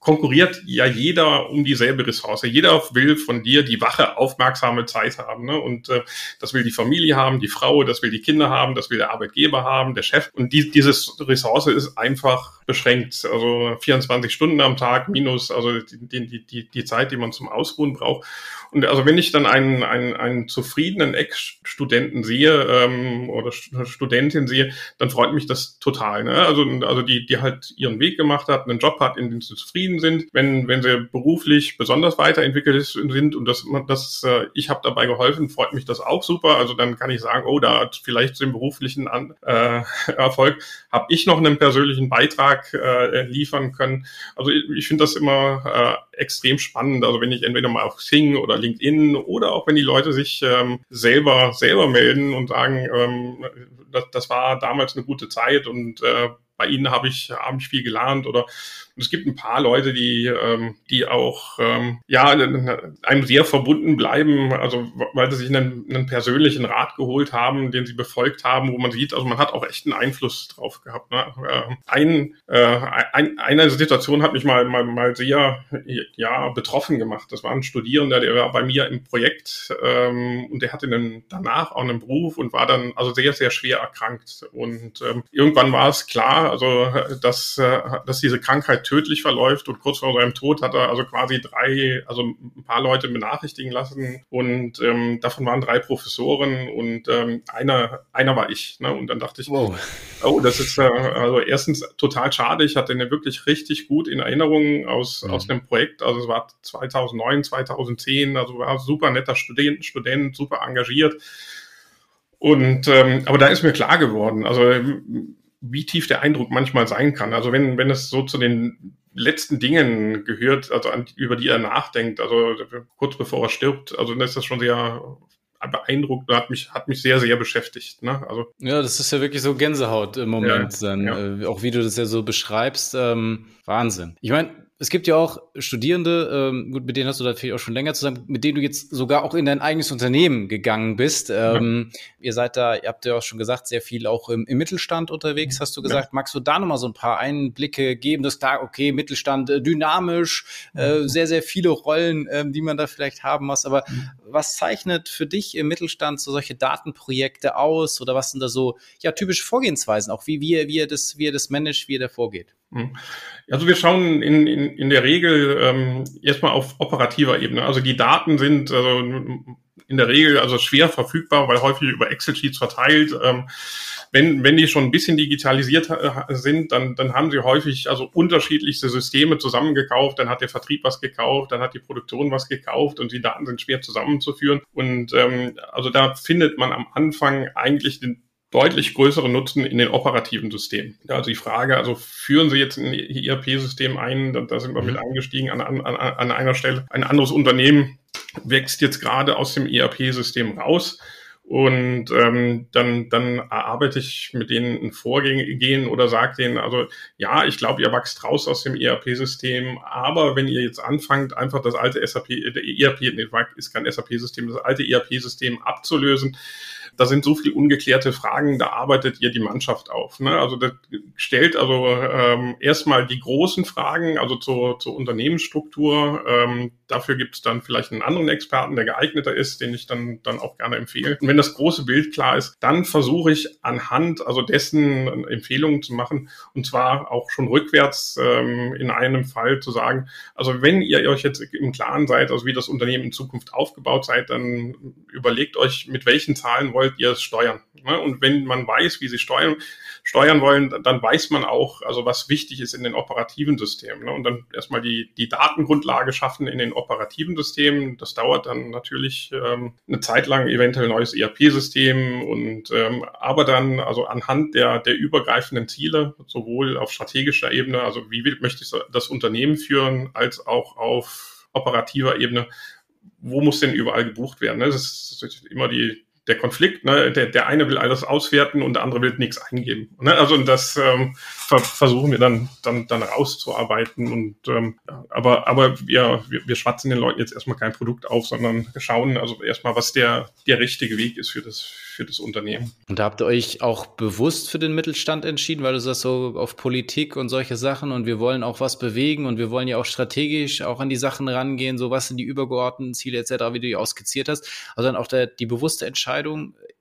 konkurriert ja jeder um dieselbe Ressource. Jeder will von dir die wache, aufmerksame Zeit haben. Ne? Und äh, das will die Familie haben, die Frau, das will die Kinder haben, das will der Arbeitgeber haben, der Chef. Und die, diese Ressource ist einfach beschränkt. Also 24 Stunden am Tag minus, also die, die, die, die Zeit, die man zum Ausruhen braucht. Und also wenn ich dann einen, einen, einen zufriedenen Ex-Studenten sehe ähm, oder Studentin sehe, dann freut mich das total. Ne? Also, also die, die halt ihren Weg gemacht hat, einen Job hat, in dem sie zufrieden sind, wenn, wenn sie beruflich besonders weiterentwickelt sind und das, das äh, ich habe dabei geholfen, freut mich das auch super. Also dann kann ich sagen, oh, da hat vielleicht den beruflichen An äh, Erfolg, habe ich noch einen persönlichen Beitrag äh, liefern können. Also ich, ich finde das immer äh, extrem spannend. Also wenn ich entweder mal auf Xing oder LinkedIn oder auch wenn die Leute sich ähm, selber selber melden und sagen, ähm, das, das war damals eine gute Zeit und äh, bei ihnen habe ich, habe ich viel gelernt oder es gibt ein paar Leute, die, ähm, die auch ähm, ja einem sehr verbunden bleiben, also weil sie sich einen, einen persönlichen Rat geholt haben, den sie befolgt haben, wo man sieht, also man hat auch echt einen Einfluss drauf gehabt. Ne? Äh, ein, äh, ein, eine Situation hat mich mal, mal, mal sehr ja, betroffen gemacht. Das war ein Studierender, der war bei mir im Projekt ähm, und der hatte einen, danach auch einen Beruf und war dann also sehr, sehr schwer erkrankt. Und ähm, irgendwann war es klar, also dass, äh, dass diese Krankheit tödlich verläuft und kurz vor seinem Tod hat er also quasi drei, also ein paar Leute benachrichtigen lassen und ähm, davon waren drei Professoren und ähm, einer, einer war ich. Ne? Und dann dachte ich, wow. oh, das ist äh, also erstens total schade. Ich hatte eine wirklich richtig gut in Erinnerung aus, mhm. aus dem Projekt. Also es war 2009, 2010, also war super netter Student, Student super engagiert. Und ähm, aber da ist mir klar geworden, also wie tief der Eindruck manchmal sein kann. Also wenn, wenn es so zu den letzten Dingen gehört, also an, über die er nachdenkt, also kurz bevor er stirbt, also dann ist das schon sehr beeindruckt und hat mich, hat mich sehr, sehr beschäftigt. Ne? Also, ja, das ist ja wirklich so Gänsehaut im Moment ja, dann, ja. Äh, auch wie du das ja so beschreibst, ähm, Wahnsinn. Ich meine, es gibt ja auch Studierende, ähm, gut, mit denen hast du natürlich auch schon länger zusammen, mit denen du jetzt sogar auch in dein eigenes Unternehmen gegangen bist. Ähm, ja. Ihr seid da, ihr habt ja auch schon gesagt, sehr viel auch im, im Mittelstand unterwegs, hast du gesagt. Ja. Magst du da nochmal so ein paar Einblicke geben, dass da, okay, Mittelstand äh, dynamisch, äh, sehr, sehr viele Rollen, äh, die man da vielleicht haben muss. Aber mhm. was zeichnet für dich im Mittelstand so solche Datenprojekte aus? Oder was sind da so ja typische Vorgehensweisen, auch wie, wie, ihr, wie ihr das, wie ihr das managt, wie ihr da vorgeht? Mhm. Also wir schauen in, in, in der Regel ähm, erstmal auf operativer Ebene. Also die Daten sind also in der Regel also schwer verfügbar, weil häufig über Excel-Sheets verteilt. Ähm, wenn, wenn die schon ein bisschen digitalisiert äh, sind, dann, dann haben sie häufig also unterschiedlichste Systeme zusammengekauft. Dann hat der Vertrieb was gekauft, dann hat die Produktion was gekauft und die Daten sind schwer zusammenzuführen. Und ähm, also da findet man am Anfang eigentlich den deutlich größeren Nutzen in den operativen Systemen. Also die Frage, also führen Sie jetzt ein ERP-System ein, da, da, sind wir mit mhm. eingestiegen an, an, an einer Stelle. Ein anderes Unternehmen wächst jetzt gerade aus dem ERP-System raus. Und ähm, dann, dann erarbeite ich mit denen ein Vorgehen oder sage denen, also ja, ich glaube, ihr wächst raus aus dem ERP-System, aber wenn ihr jetzt anfangt, einfach das alte SAP, der ERP, nee, ist kein SAP-System, das alte ERP-System abzulösen, da sind so viele ungeklärte Fragen, da arbeitet ihr die Mannschaft auf. Ne? Also das stellt also ähm, erstmal die großen Fragen, also zur, zur Unternehmensstruktur. Ähm, dafür gibt es dann vielleicht einen anderen Experten, der geeigneter ist, den ich dann, dann auch gerne empfehle. Und wenn das große Bild klar ist, dann versuche ich anhand also dessen Empfehlungen zu machen und zwar auch schon rückwärts ähm, in einem Fall zu sagen, also wenn ihr euch jetzt im Klaren seid, also wie das Unternehmen in Zukunft aufgebaut seid, dann überlegt euch, mit welchen Zahlen wollt ihr es steuern. Ne? Und wenn man weiß, wie sie steuern, steuern wollen, dann weiß man auch, also was wichtig ist in den operativen Systemen. Ne? Und dann erstmal die, die Datengrundlage schaffen in den operativen Systemen. Das dauert dann natürlich ähm, eine Zeit lang, eventuell neues ERP-System und ähm, aber dann also anhand der, der übergreifenden Ziele, sowohl auf strategischer Ebene, also wie möchte ich das Unternehmen führen, als auch auf operativer Ebene, wo muss denn überall gebucht werden? Ne? Das ist immer die, der Konflikt. Ne? Der, der eine will alles auswerten und der andere will nichts eingeben. Ne? Also das ähm, ver versuchen wir dann, dann, dann rauszuarbeiten. Und ähm, aber, aber wir, wir, wir schwatzen den Leuten jetzt erstmal kein Produkt auf, sondern schauen also erstmal, was der, der richtige Weg ist für das, für das Unternehmen. Und da habt ihr euch auch bewusst für den Mittelstand entschieden, weil du sagst so auf Politik und solche Sachen und wir wollen auch was bewegen und wir wollen ja auch strategisch auch an die Sachen rangehen, so was sind die übergeordneten Ziele etc., wie du die auch skizziert hast. Also dann auch der, die bewusste Entscheidung,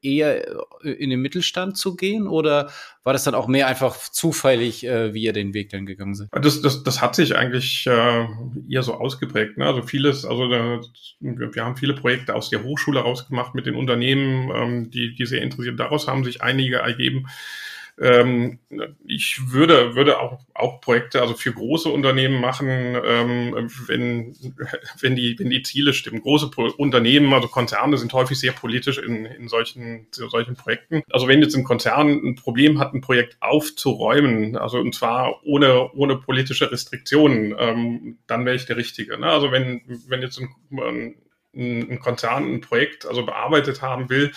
eher in den Mittelstand zu gehen oder war das dann auch mehr einfach zufällig, äh, wie ihr den Weg dann gegangen seid? Das, das, das hat sich eigentlich äh, eher so ausgeprägt. Ne? Also vieles, also äh, wir haben viele Projekte aus der Hochschule rausgemacht mit den Unternehmen, ähm, die, die sehr interessiert. Daraus haben sich einige ergeben. Ähm, ich würde, würde auch, auch Projekte, also für große Unternehmen machen, ähm, wenn, wenn, die, wenn die Ziele stimmen. Große Pro Unternehmen, also Konzerne sind häufig sehr politisch in, in solchen, solchen Projekten. Also wenn jetzt ein Konzern ein Problem hat, ein Projekt aufzuräumen, also und zwar ohne, ohne politische Restriktionen, ähm, dann wäre ich der Richtige. Ne? Also wenn, wenn jetzt ein, ein ein Konzern ein Projekt also bearbeitet haben will,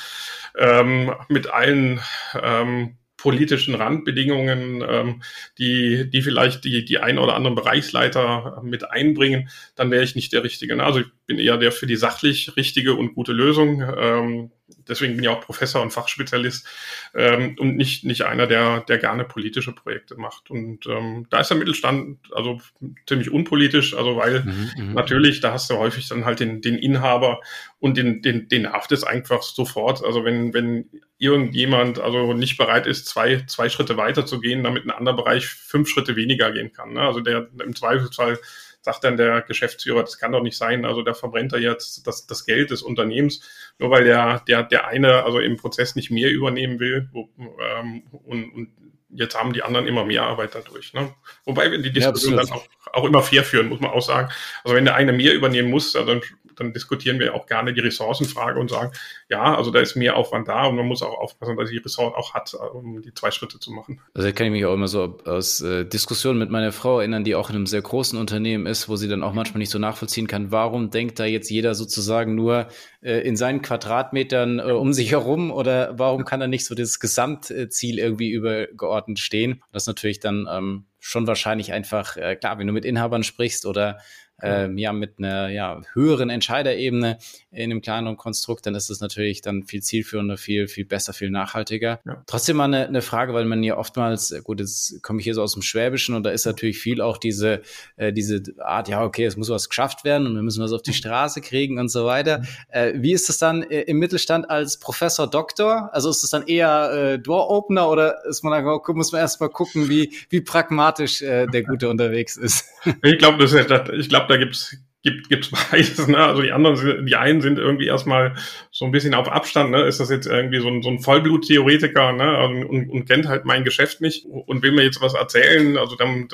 ähm, mit allen ähm, politischen Randbedingungen, ähm, die, die vielleicht die, die ein oder anderen Bereichsleiter mit einbringen, dann wäre ich nicht der Richtige. Ne? Also ich bin eher der für die sachlich richtige und gute Lösung. Ähm, deswegen bin ich auch Professor und Fachspezialist ähm, und nicht, nicht einer, der, der gerne politische Projekte macht. Und ähm, da ist der Mittelstand also ziemlich unpolitisch, also weil mhm, mhm, natürlich, da hast du häufig dann halt den, den Inhaber und den, den, den nervt es einfach sofort. Also wenn, wenn irgendjemand also nicht bereit ist, zwei, zwei Schritte weiter zu gehen, damit ein anderer Bereich fünf Schritte weniger gehen kann. Ne? Also der im Zweifelsfall sagt dann der Geschäftsführer, das kann doch nicht sein, also der verbrennt da jetzt das, das Geld des Unternehmens, nur weil der, der, der eine also im Prozess nicht mehr übernehmen will wo, ähm, und, und jetzt haben die anderen immer mehr Arbeit dadurch. Ne? Wobei wir die Diskussion ja, dann auch, auch immer fair führen, muss man auch sagen. Also wenn der eine mehr übernehmen muss, also dann dann diskutieren wir auch gerne die Ressourcenfrage und sagen, ja, also da ist mehr Aufwand da und man muss auch aufpassen, dass die Ressource auch hat, um die zwei Schritte zu machen. Also da kann ich mich auch immer so aus äh, Diskussionen mit meiner Frau erinnern, die auch in einem sehr großen Unternehmen ist, wo sie dann auch manchmal nicht so nachvollziehen kann, warum denkt da jetzt jeder sozusagen nur äh, in seinen Quadratmetern äh, um sich herum oder warum kann da nicht so das Gesamtziel irgendwie übergeordnet stehen? Das ist natürlich dann ähm, schon wahrscheinlich einfach, äh, klar, wenn du mit Inhabern sprichst oder ähm, ja mit einer ja, höheren Entscheiderebene in einem kleineren Konstrukt, dann ist es natürlich dann viel zielführender, viel, viel besser, viel nachhaltiger. Ja. Trotzdem mal eine, eine Frage, weil man ja oftmals, gut, jetzt komme ich hier so aus dem Schwäbischen und da ist natürlich viel auch diese, äh, diese Art, ja, okay, es muss was geschafft werden und wir müssen was auf die Straße kriegen und so weiter. Äh, wie ist das dann äh, im Mittelstand als Professor Doktor? Also ist es dann eher äh, Door-Opener oder ist man da, muss man erstmal gucken, wie, wie pragmatisch äh, der Gute unterwegs ist? Ich glaube, das ist, ich glaube, da gibt's gibt gibt's beides. Ne? Also die anderen, die einen sind irgendwie erstmal so ein bisschen auf Abstand. Ne? Ist das jetzt irgendwie so ein, so ein Vollblut-Theoretiker ne? und, und kennt halt mein Geschäft nicht und will mir jetzt was erzählen. Also dann,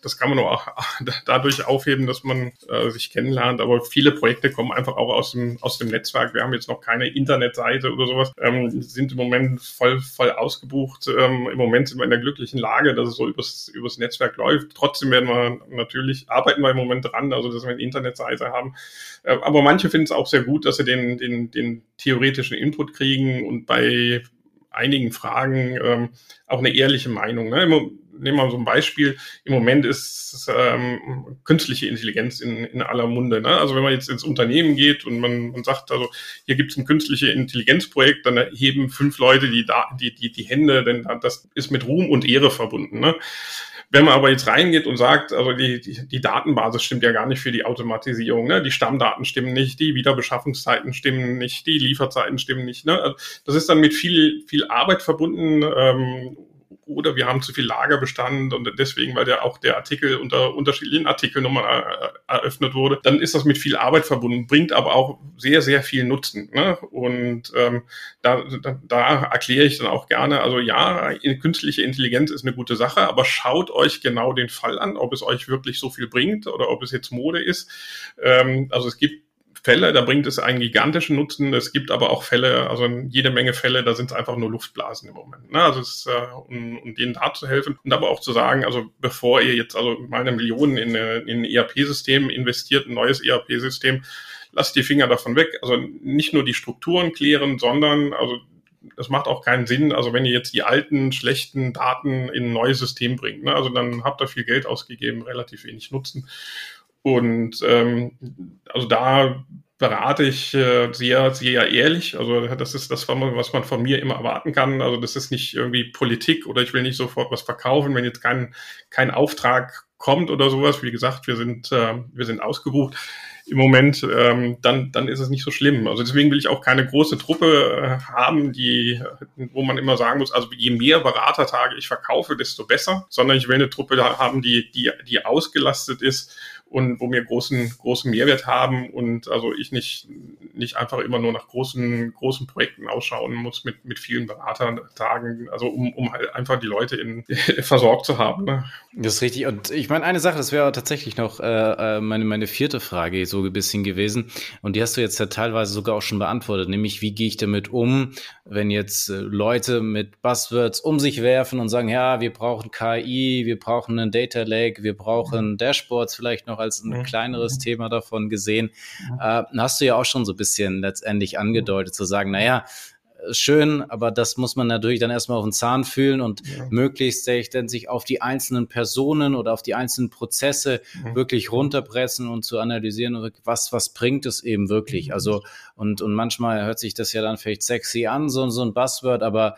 das kann man nur auch dadurch aufheben, dass man äh, sich kennenlernt. Aber viele Projekte kommen einfach auch aus dem, aus dem Netzwerk. Wir haben jetzt noch keine Internetseite oder sowas, ähm, sind im Moment voll, voll ausgebucht. Ähm, Im Moment sind wir in der glücklichen Lage, dass es so übers, übers Netzwerk läuft. Trotzdem werden wir natürlich, arbeiten wir im Moment dran, also dass wir eine Internetseite haben. Äh, aber manche finden es auch sehr gut, dass sie den, den, den theoretischen Input kriegen und bei einigen Fragen ähm, auch eine ehrliche Meinung. Ne? Nehmen wir mal so ein Beispiel. Im Moment ist ähm, künstliche Intelligenz in, in aller Munde. Ne? Also wenn man jetzt ins Unternehmen geht und man, man sagt, also hier gibt es ein künstliche Intelligenzprojekt, dann erheben fünf Leute die, die, die, die Hände, denn das ist mit Ruhm und Ehre verbunden. Ne? Wenn man aber jetzt reingeht und sagt, also die, die, die Datenbasis stimmt ja gar nicht für die Automatisierung, ne? die Stammdaten stimmen nicht, die Wiederbeschaffungszeiten stimmen nicht, die Lieferzeiten stimmen nicht. Ne? Also das ist dann mit viel, viel Arbeit verbunden ähm, oder wir haben zu viel Lagerbestand und deswegen, weil der auch der Artikel unter unterschiedlichen Artikelnummern eröffnet wurde, dann ist das mit viel Arbeit verbunden, bringt aber auch sehr, sehr viel Nutzen. Ne? Und ähm, da, da, da erkläre ich dann auch gerne, also ja, künstliche Intelligenz ist eine gute Sache, aber schaut euch genau den Fall an, ob es euch wirklich so viel bringt oder ob es jetzt Mode ist. Ähm, also es gibt Fälle, da bringt es einen gigantischen Nutzen. Es gibt aber auch Fälle, also jede Menge Fälle, da sind es einfach nur Luftblasen im Moment. Ne? Also es, äh, um, um denen da zu helfen und aber auch zu sagen, also bevor ihr jetzt also meine Millionen in, in ein ERP-System investiert, ein neues ERP-System, lasst die Finger davon weg. Also nicht nur die Strukturen klären, sondern also das macht auch keinen Sinn. Also wenn ihr jetzt die alten, schlechten Daten in ein neues System bringt, ne? also dann habt ihr viel Geld ausgegeben, relativ wenig Nutzen. Und ähm, also da berate ich äh, sehr, sehr ehrlich. Also das ist das, was man von mir immer erwarten kann. Also das ist nicht irgendwie Politik oder ich will nicht sofort was verkaufen, wenn jetzt kein, kein Auftrag kommt oder sowas. Wie gesagt, wir sind, äh, wir sind ausgebucht im Moment, ähm, dann, dann ist es nicht so schlimm. Also deswegen will ich auch keine große Truppe äh, haben, die, wo man immer sagen muss, also je mehr Beratertage ich verkaufe, desto besser, sondern ich will eine Truppe haben, die, die, die ausgelastet ist und wo wir großen, großen Mehrwert haben und also ich nicht, nicht einfach immer nur nach großen, großen Projekten ausschauen muss mit, mit vielen Beratertagen, also um, um halt einfach die Leute in, versorgt zu haben. Ne? Das ist richtig. Und ich meine, eine Sache, das wäre tatsächlich noch äh, äh, meine, meine vierte Frage so ein bisschen gewesen. Und die hast du jetzt ja teilweise sogar auch schon beantwortet, nämlich wie gehe ich damit um, wenn jetzt äh, Leute mit Buzzwords um sich werfen und sagen, ja, wir brauchen KI, wir brauchen einen Data Lake, wir brauchen Dashboards vielleicht noch als ein kleineres Thema davon gesehen. Äh, hast du ja auch schon so ein bisschen letztendlich angedeutet, zu sagen, naja, schön, aber das muss man natürlich dann erstmal auf den Zahn fühlen und ja. möglichst dann sich auf die einzelnen Personen oder auf die einzelnen Prozesse ja. wirklich runterpressen und zu analysieren, was, was bringt es eben wirklich. Also, und, und manchmal hört sich das ja dann vielleicht sexy an, so, so ein Buzzword, aber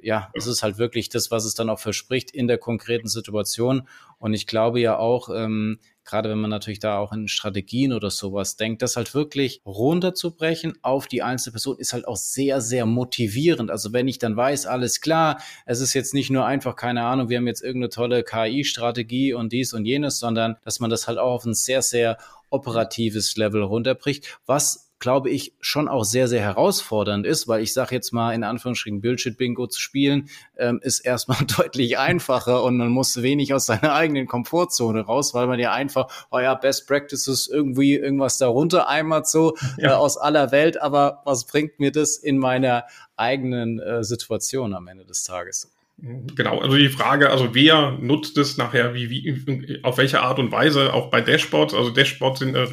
ja, es ist halt wirklich das, was es dann auch verspricht in der konkreten Situation. Und ich glaube ja auch, ähm, gerade wenn man natürlich da auch in Strategien oder sowas denkt, das halt wirklich runterzubrechen auf die einzelne Person ist halt auch sehr, sehr motivierend. Also wenn ich dann weiß, alles klar, es ist jetzt nicht nur einfach, keine Ahnung, wir haben jetzt irgendeine tolle KI-Strategie und dies und jenes, sondern dass man das halt auch auf ein sehr, sehr operatives Level runterbricht, was glaube ich, schon auch sehr, sehr herausfordernd ist, weil ich sage jetzt mal in Anführungsstrichen Bullshit-Bingo zu spielen, ähm, ist erstmal deutlich einfacher und man muss wenig aus seiner eigenen Komfortzone raus, weil man ja einfach, oh ja, Best Practices irgendwie irgendwas darunter eimert so ja. äh, aus aller Welt, aber was bringt mir das in meiner eigenen äh, Situation am Ende des Tages? Genau, also die Frage, also wer nutzt es nachher, wie, wie, auf welche Art und Weise, auch bei Dashboards. Also Dashboards sind eine,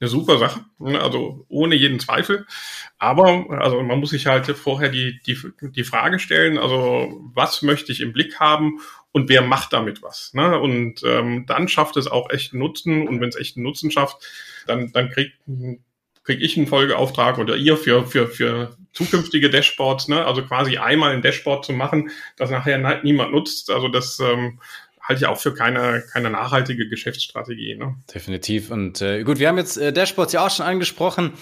eine super Sache, ne, also ohne jeden Zweifel. Aber also man muss sich halt vorher die, die, die Frage stellen, also was möchte ich im Blick haben und wer macht damit was. Ne? Und ähm, dann schafft es auch echten Nutzen und wenn es echten Nutzen schafft, dann, dann kriegt kriege ich einen Folgeauftrag oder ihr für, für, für zukünftige Dashboards, ne? also quasi einmal ein Dashboard zu machen, das nachher niemand nutzt. Also das ähm, halte ich auch für keine, keine nachhaltige Geschäftsstrategie. Ne? Definitiv. Und äh, gut, wir haben jetzt äh, Dashboards ja auch schon angesprochen.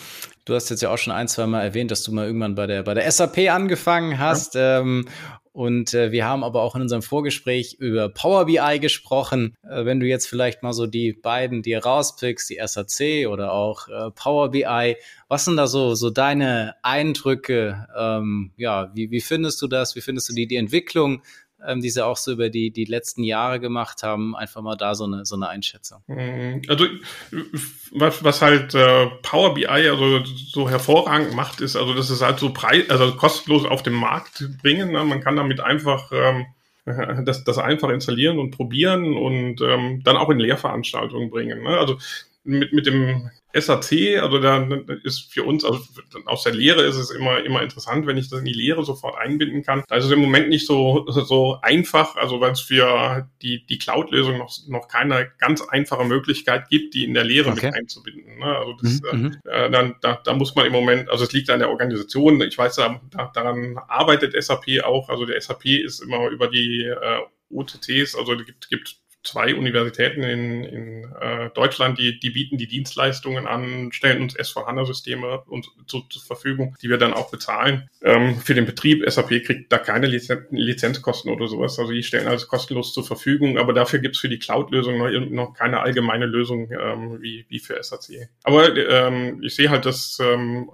Du hast jetzt ja auch schon ein, zwei Mal erwähnt, dass du mal irgendwann bei der, bei der SAP angefangen hast. Ja. Ähm, und äh, wir haben aber auch in unserem Vorgespräch über Power BI gesprochen. Äh, wenn du jetzt vielleicht mal so die beiden dir rauspickst, die SAC oder auch äh, Power BI, was sind da so, so deine Eindrücke? Ähm, ja, wie, wie findest du das? Wie findest du die, die Entwicklung? Ähm, die sie auch so über die, die letzten Jahre gemacht haben, einfach mal da so eine, so eine Einschätzung. Mhm. Also was, was halt äh, Power BI also so hervorragend macht, ist, also das ist halt so preis, also kostenlos auf den Markt bringen. Ne? Man kann damit einfach ähm, das, das einfach installieren und probieren und ähm, dann auch in Lehrveranstaltungen bringen. Ne? Also mit, mit dem SAC, also da ist für uns, also aus der Lehre ist es immer, immer interessant, wenn ich das in die Lehre sofort einbinden kann. Da ist es im Moment nicht so, so einfach, also weil es für die, die Cloud-Lösung noch, noch keine ganz einfache Möglichkeit gibt, die in der Lehre okay. mit einzubinden. Ne? Also das, mhm. mhm. äh, dann, da, da muss man im Moment, also es liegt an der Organisation, ich weiß, da, daran arbeitet SAP auch, also der SAP ist immer über die äh, OTTs, also gibt, gibt zwei Universitäten in, in äh, Deutschland, die, die bieten die Dienstleistungen an, stellen uns S4HANA-Systeme zu, zur Verfügung, die wir dann auch bezahlen. Ähm, für den Betrieb, SAP kriegt da keine Lizen Lizenzkosten oder sowas. Also die stellen alles kostenlos zur Verfügung, aber dafür gibt's für die Cloud-Lösung noch, noch keine allgemeine Lösung ähm, wie, wie für SAC. Aber ähm, ich sehe halt, dass ähm,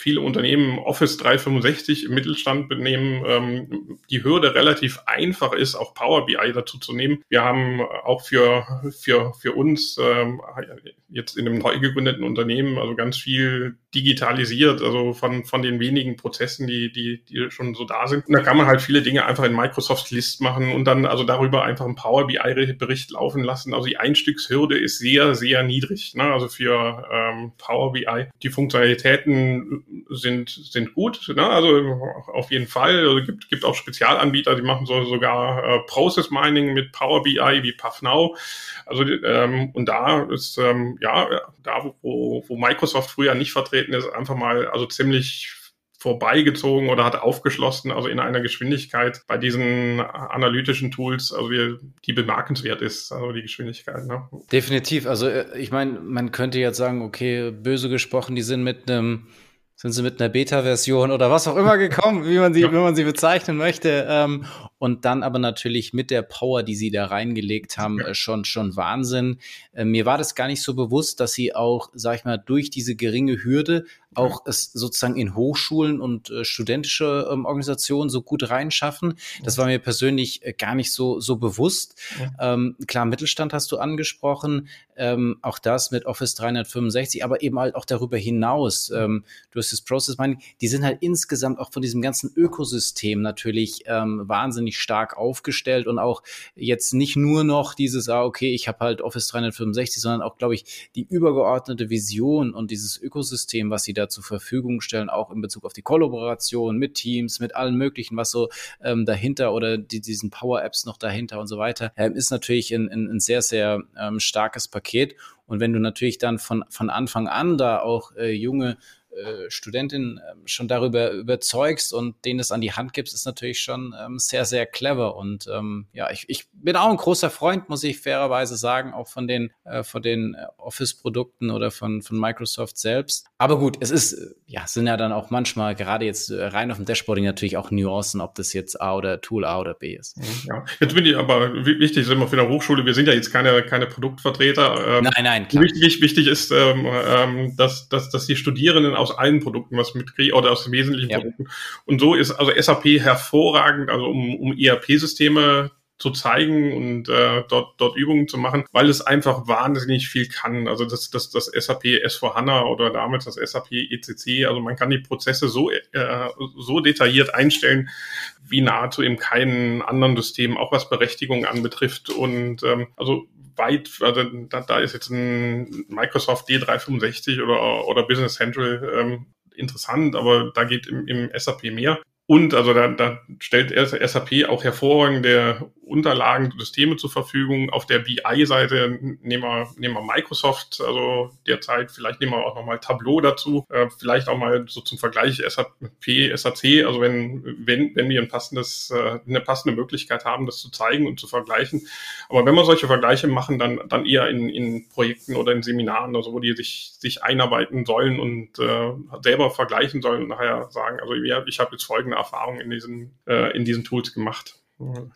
viele Unternehmen Office 365 im Mittelstand benehmen, ähm, die Hürde relativ einfach ist, auch Power BI dazu zu nehmen. Wir haben auch für, für, für uns ähm, jetzt in einem neu gegründeten Unternehmen also ganz viel digitalisiert, also von, von den wenigen Prozessen, die, die, die schon so da sind. Und da kann man halt viele Dinge einfach in Microsoft List machen und dann also darüber einfach einen Power BI-Bericht laufen lassen. Also die Einstiegshürde ist sehr, sehr niedrig. Ne? Also für ähm, Power BI. Die Funktionalitäten sind, sind gut, ne? also auf jeden Fall. Also gibt, gibt auch Spezialanbieter, die machen so, sogar äh, Process Mining mit Power BI wie PuffNow. Also ähm, und da ist ähm, ja da, wo, wo Microsoft früher nicht vertreten ist, einfach mal also ziemlich vorbeigezogen oder hat aufgeschlossen, also in einer Geschwindigkeit bei diesen analytischen Tools, also die bemerkenswert ist, also die Geschwindigkeit. Ne? Definitiv. Also äh, ich meine, man könnte jetzt sagen, okay, böse gesprochen, die sind mit einem sind sie mit einer Beta-Version oder was auch immer gekommen, wie man sie, ja. wie man sie bezeichnen möchte. Ähm, und dann aber natürlich mit der Power, die sie da reingelegt haben, ja. Äh, schon, schon Wahnsinn. Äh, mir war das gar nicht so bewusst, dass sie auch, sag ich mal, durch diese geringe Hürde auch es sozusagen in Hochschulen und äh, studentische ähm, Organisationen so gut reinschaffen. Das war mir persönlich äh, gar nicht so, so bewusst. Ja. Ähm, klar, Mittelstand hast du angesprochen, ähm, auch das mit Office 365, aber eben halt auch darüber hinaus. Ähm, du hast das Process Mining, die sind halt insgesamt auch von diesem ganzen Ökosystem natürlich ähm, wahnsinnig stark aufgestellt und auch jetzt nicht nur noch dieses, ah, okay, ich habe halt Office 365, sondern auch, glaube ich, die übergeordnete Vision und dieses Ökosystem, was sie da zur Verfügung stellen, auch in Bezug auf die Kollaboration mit Teams, mit allen möglichen, was so ähm, dahinter oder die, diesen Power-Apps noch dahinter und so weiter, ähm, ist natürlich ein, ein, ein sehr, sehr ähm, starkes Paket. Und wenn du natürlich dann von, von Anfang an da auch äh, junge äh, Studentin ähm, schon darüber überzeugst und denen es an die Hand gibst, ist natürlich schon ähm, sehr, sehr clever. Und ähm, ja, ich, ich bin auch ein großer Freund, muss ich fairerweise sagen, auch von den, äh, von den äh, Office-Produkten oder von, von Microsoft selbst. Aber gut, es ist, äh, ja, sind ja dann auch manchmal, gerade jetzt rein auf dem Dashboarding natürlich auch Nuancen, ob das jetzt A oder Tool A oder B ist. Mhm, ja, jetzt bin ich aber wichtig, sind wir für eine Hochschule, wir sind ja jetzt keine, keine Produktvertreter. Ähm, nein, nein, klar. Wichtig, wichtig ist, ähm, ähm, dass, dass, dass die Studierenden aus allen Produkten was mitkriegen oder aus wesentlichen ja. Produkten. Und so ist also SAP hervorragend, also um, um ERP-Systeme zu zeigen und äh, dort, dort Übungen zu machen, weil es einfach wahnsinnig viel kann. Also das, das, das SAP S4HANA oder damals das SAP ECC, also man kann die Prozesse so, äh, so detailliert einstellen, wie nahezu in keinem anderen System, auch was Berechtigung anbetrifft. Und ähm, also weit, also da, da ist jetzt ein Microsoft D365 oder, oder Business Central ähm, interessant, aber da geht im, im SAP mehr. Und also da, da stellt SAP auch hervorragende Unterlagen, Systeme zur Verfügung. Auf der BI-Seite nehmen wir, nehmen wir Microsoft, also derzeit, vielleicht nehmen wir auch nochmal Tableau dazu, äh, vielleicht auch mal so zum Vergleich SAP, SAC, also wenn, wenn, wenn wir ein passendes, äh, eine passende Möglichkeit haben, das zu zeigen und zu vergleichen. Aber wenn wir solche Vergleiche machen, dann, dann eher in, in Projekten oder in Seminaren, also wo die sich, sich einarbeiten sollen und äh, selber vergleichen sollen und nachher sagen, also ja, ich habe jetzt folgende Erfahrungen in diesen, äh, in diesen Tools gemacht.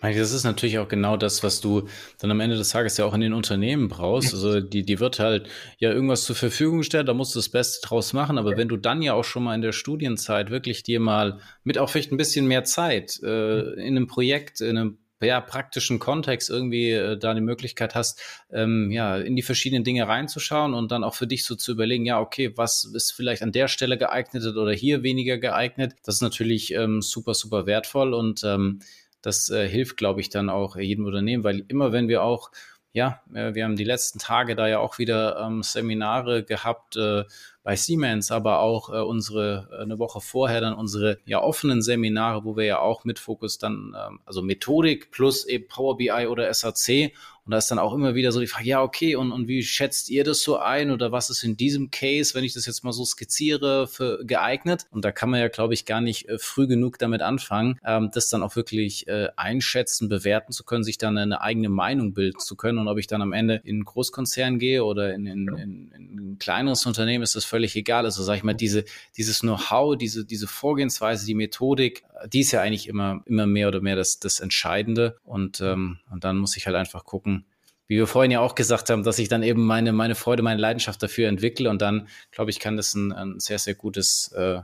Das ist natürlich auch genau das, was du dann am Ende des Tages ja auch in den Unternehmen brauchst. Also die, die wird halt ja irgendwas zur Verfügung stellen, da musst du das Beste draus machen. Aber wenn du dann ja auch schon mal in der Studienzeit wirklich dir mal mit auch vielleicht ein bisschen mehr Zeit äh, in einem Projekt, in einem ja, praktischen Kontext irgendwie äh, da die Möglichkeit hast, ähm, ja, in die verschiedenen Dinge reinzuschauen und dann auch für dich so zu überlegen, ja, okay, was ist vielleicht an der Stelle geeignet oder hier weniger geeignet. Das ist natürlich ähm, super, super wertvoll und ähm, das äh, hilft, glaube ich, dann auch jedem Unternehmen, weil immer wenn wir auch ja, äh, wir haben die letzten Tage da ja auch wieder ähm, Seminare gehabt äh, bei Siemens, aber auch äh, unsere äh, eine Woche vorher dann unsere ja offenen Seminare, wo wir ja auch mit Fokus dann ähm, also Methodik plus eben Power BI oder SAC und da ist dann auch immer wieder so die Frage, ja, okay, und, und wie schätzt ihr das so ein oder was ist in diesem Case, wenn ich das jetzt mal so skizziere, für geeignet? Und da kann man ja, glaube ich, gar nicht äh, früh genug damit anfangen, ähm, das dann auch wirklich äh, einschätzen, bewerten zu können, sich dann eine eigene Meinung bilden zu können. Und ob ich dann am Ende in einen Großkonzern gehe oder in, in, in, in ein kleineres Unternehmen, ist das völlig egal. Also sage ich mal, diese, dieses Know-how, diese, diese Vorgehensweise, die Methodik, die ist ja eigentlich immer, immer mehr oder mehr das, das Entscheidende. Und, ähm, und dann muss ich halt einfach gucken, wie wir vorhin ja auch gesagt haben, dass ich dann eben meine, meine Freude, meine Leidenschaft dafür entwickle und dann, glaube ich, kann das ein, ein sehr, sehr gutes, äh,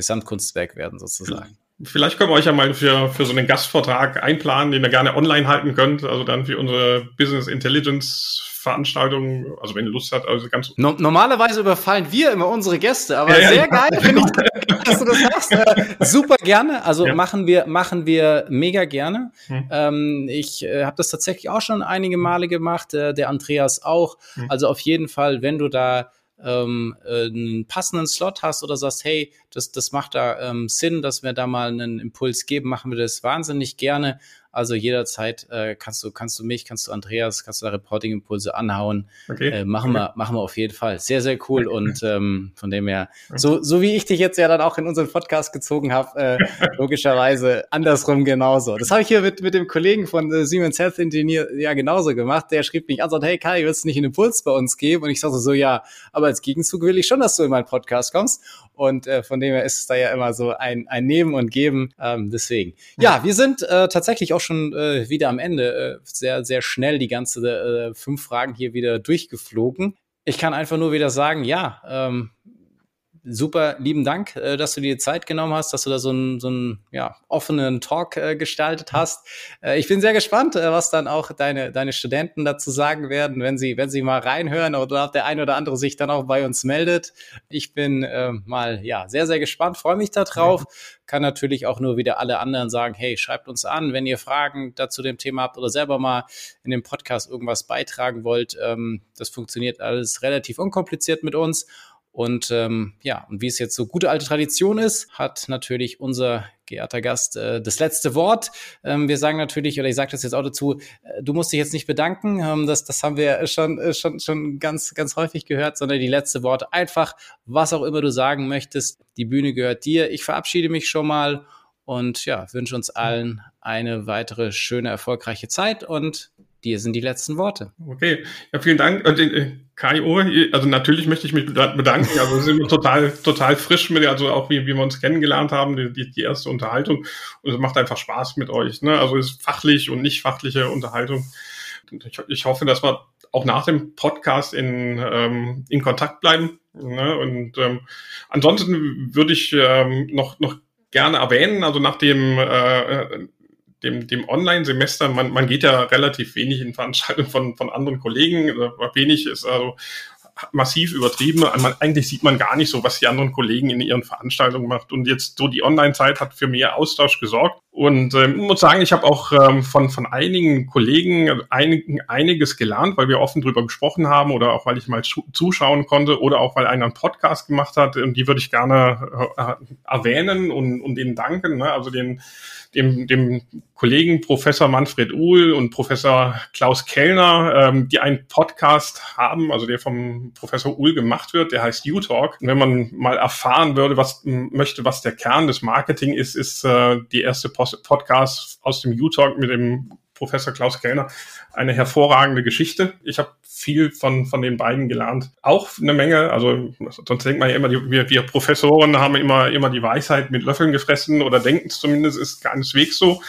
Gesamtkunstwerk werden sozusagen. Vielleicht können wir euch ja mal für, für so einen Gastvortrag einplanen, den ihr gerne online halten könnt. Also dann für unsere Business Intelligence Veranstaltungen, also wenn ihr Lust habt, also ganz. No normalerweise überfallen wir immer unsere Gäste, aber ja, sehr ja, geil, finde ich, dass du das machst. Äh, super gerne. Also ja. machen wir, machen wir mega gerne. Hm. Ähm, ich äh, habe das tatsächlich auch schon einige Male gemacht, äh, der Andreas auch. Hm. Also auf jeden Fall, wenn du da ähm, äh, einen passenden Slot hast oder sagst, hey, das, das macht da ähm, Sinn, dass wir da mal einen Impuls geben, machen wir das wahnsinnig gerne. Also jederzeit äh, kannst du, kannst du mich, kannst du Andreas, kannst du da Reporting-Impulse anhauen. Okay. Äh, machen okay. wir, machen wir auf jeden Fall. Sehr, sehr cool. Und ähm, von dem her, so, so wie ich dich jetzt ja dann auch in unseren Podcast gezogen habe, äh, logischerweise andersrum genauso. Das habe ich hier mit, mit dem Kollegen von äh, Siemens Health Engineer ja genauso gemacht. Der schrieb mich an, sagt, hey Kai, willst du nicht einen Impuls bei uns geben? Und ich sagte so, ja, aber als Gegenzug will ich schon, dass du in meinen Podcast kommst. Und äh, von dem her ist es da ja immer so ein, ein Nehmen und Geben. Ähm, deswegen. Ja, wir sind äh, tatsächlich auch schon äh, wieder am Ende. Äh, sehr, sehr schnell die ganze äh, fünf Fragen hier wieder durchgeflogen. Ich kann einfach nur wieder sagen, ja, ähm, super lieben Dank, äh, dass du dir Zeit genommen hast, dass du da so einen, so einen ja, offenen Talk äh, gestaltet hast. Äh, ich bin sehr gespannt, äh, was dann auch deine, deine Studenten dazu sagen werden, wenn sie, wenn sie mal reinhören oder der ein oder andere sich dann auch bei uns meldet. Ich bin äh, mal ja sehr, sehr gespannt, freue mich darauf. Kann natürlich auch nur wieder alle anderen sagen, hey, schreibt uns an, wenn ihr Fragen dazu dem Thema habt oder selber mal in dem Podcast irgendwas beitragen wollt. Ähm, das funktioniert alles relativ unkompliziert mit uns. Und ähm, ja, und wie es jetzt so gute alte Tradition ist, hat natürlich unser geehrter Gast äh, das letzte Wort. Ähm, wir sagen natürlich, oder ich sage das jetzt auch dazu, äh, du musst dich jetzt nicht bedanken, ähm, das, das haben wir schon, äh, schon, schon ganz, ganz häufig gehört, sondern die letzte Worte einfach, was auch immer du sagen möchtest. Die Bühne gehört dir. Ich verabschiede mich schon mal und ja, wünsche uns allen eine weitere schöne, erfolgreiche Zeit und dir sind die letzten Worte. Okay, ja, vielen Dank. Und, äh, KIO, also natürlich möchte ich mich bedanken. Also wir sind total, total frisch mit, also auch wie, wie wir uns kennengelernt haben, die, die erste Unterhaltung. Und es macht einfach Spaß mit euch. Ne? Also es ist fachlich und nicht fachliche Unterhaltung. Ich, ich hoffe, dass wir auch nach dem Podcast in, ähm, in Kontakt bleiben. Ne? Und ähm, ansonsten würde ich ähm, noch, noch gerne erwähnen, also nach dem äh, dem, dem Online-Semester, man, man geht ja relativ wenig in Veranstaltungen von, von anderen Kollegen, also wenig ist also massiv übertrieben. Man, eigentlich sieht man gar nicht so, was die anderen Kollegen in ihren Veranstaltungen macht. Und jetzt so die Online-Zeit hat für mehr Austausch gesorgt. Und ähm, muss sagen, ich habe auch ähm, von, von einigen Kollegen einigen, einiges gelernt, weil wir offen drüber gesprochen haben oder auch weil ich mal zuschauen konnte oder auch weil einer einen Podcast gemacht hat. Und die würde ich gerne äh, erwähnen und, und denen danken. Ne? Also den dem, dem Kollegen Professor Manfred Uhl und Professor Klaus Kellner, ähm, die einen Podcast haben, also der vom Professor Uhl gemacht wird, der heißt U-Talk. Wenn man mal erfahren würde, was möchte, was der Kern des Marketing ist, ist äh, die erste Podcast aus dem U-Talk mit dem Professor Klaus Kellner eine hervorragende Geschichte. Ich habe viel von, von den beiden gelernt. Auch eine Menge, also sonst denkt man ja immer, die, wir, wir Professoren haben immer, immer die Weisheit mit Löffeln gefressen oder denken es zumindest, ist keineswegs so.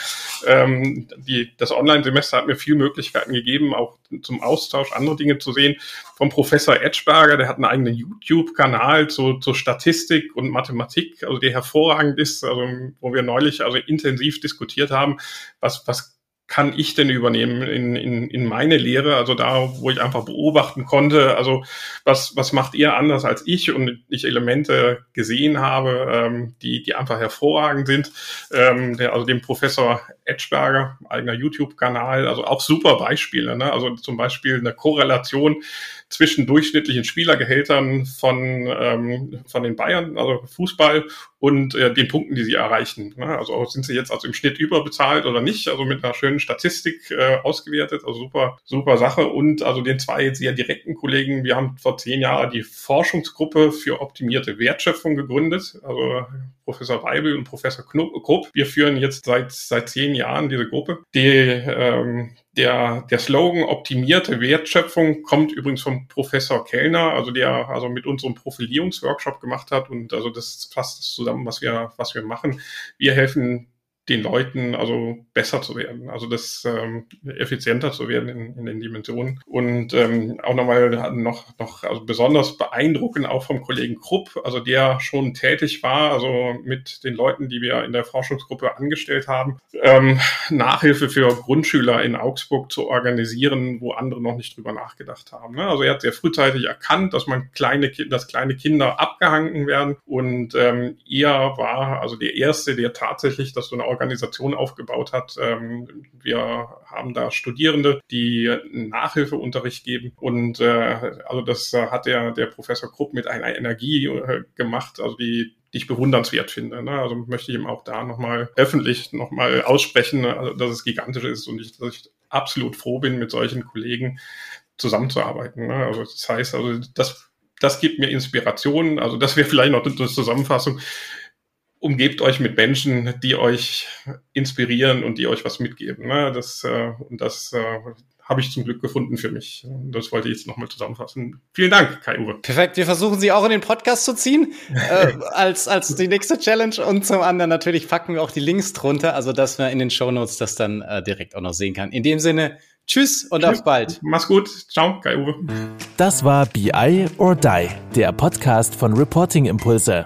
Ähm, die, das Online-Semester hat mir viel Möglichkeiten gegeben, auch zum Austausch andere Dinge zu sehen. Vom Professor Edgeberger, der hat einen eigenen YouTube-Kanal zu, zur Statistik und Mathematik, also der hervorragend ist, also wo wir neulich also intensiv diskutiert haben, was, was kann ich denn übernehmen in, in, in meine Lehre? Also da, wo ich einfach beobachten konnte, also was, was macht ihr anders als ich und ich Elemente gesehen habe, ähm, die, die einfach hervorragend sind. Ähm, der, also dem Professor Edgeberger, eigener YouTube-Kanal, also auch super Beispiele. Ne? Also zum Beispiel eine Korrelation zwischen durchschnittlichen Spielergehältern von, ähm, von den Bayern, also Fußball, und äh, den Punkten, die sie erreichen. Ne? Also sind sie jetzt also im Schnitt überbezahlt oder nicht? Also mit einer schönen Statistik äh, ausgewertet. Also super, super Sache. Und also den zwei sehr direkten Kollegen, wir haben vor zehn Jahren die Forschungsgruppe für optimierte Wertschöpfung gegründet. Also Professor Weibel und Professor Krupp. Wir führen jetzt seit, seit zehn Jahren diese Gruppe. Die, ähm, der, der Slogan optimierte Wertschöpfung kommt übrigens vom Professor Kellner, also der also mit unserem Profilierungsworkshop gemacht hat und also das fasst das zusammen, was wir, was wir machen. Wir helfen den Leuten also besser zu werden, also das ähm, effizienter zu werden in, in den Dimensionen. Und ähm, auch nochmal noch, noch also besonders beeindruckend auch vom Kollegen Krupp, also der schon tätig war, also mit den Leuten, die wir in der Forschungsgruppe angestellt haben, ähm, Nachhilfe für Grundschüler in Augsburg zu organisieren, wo andere noch nicht drüber nachgedacht haben. Ne? Also er hat sehr frühzeitig erkannt, dass man kleine, dass kleine Kinder abgehangen werden und ähm, er war also der Erste, der tatsächlich das so eine Organisation aufgebaut hat. Ähm, wir haben da Studierende, die Nachhilfeunterricht geben und äh, also das hat der, der Professor Krupp mit einer Energie äh, gemacht, also die die ich bewundernswert finde. Ne? Also möchte ich ihm auch da nochmal öffentlich nochmal aussprechen, also, dass es gigantisch ist und ich, dass ich absolut froh bin, mit solchen Kollegen zusammenzuarbeiten. Ne? Also das heißt, also das, das gibt mir Inspiration. Also das wäre vielleicht noch eine Zusammenfassung umgebt euch mit Menschen, die euch inspirieren und die euch was mitgeben. Ne? Das, äh, und das äh, habe ich zum Glück gefunden für mich. Das wollte ich jetzt nochmal zusammenfassen. Vielen Dank, Kai-Uwe. Perfekt. Wir versuchen Sie auch in den Podcast zu ziehen, äh, als, als die nächste Challenge. Und zum anderen natürlich packen wir auch die Links drunter, also dass man in den Shownotes das dann äh, direkt auch noch sehen kann. In dem Sinne, tschüss und tschüss. auf bald. Mach's gut. Ciao, Kai-Uwe. Das war BI or Die, der Podcast von Reporting Impulse.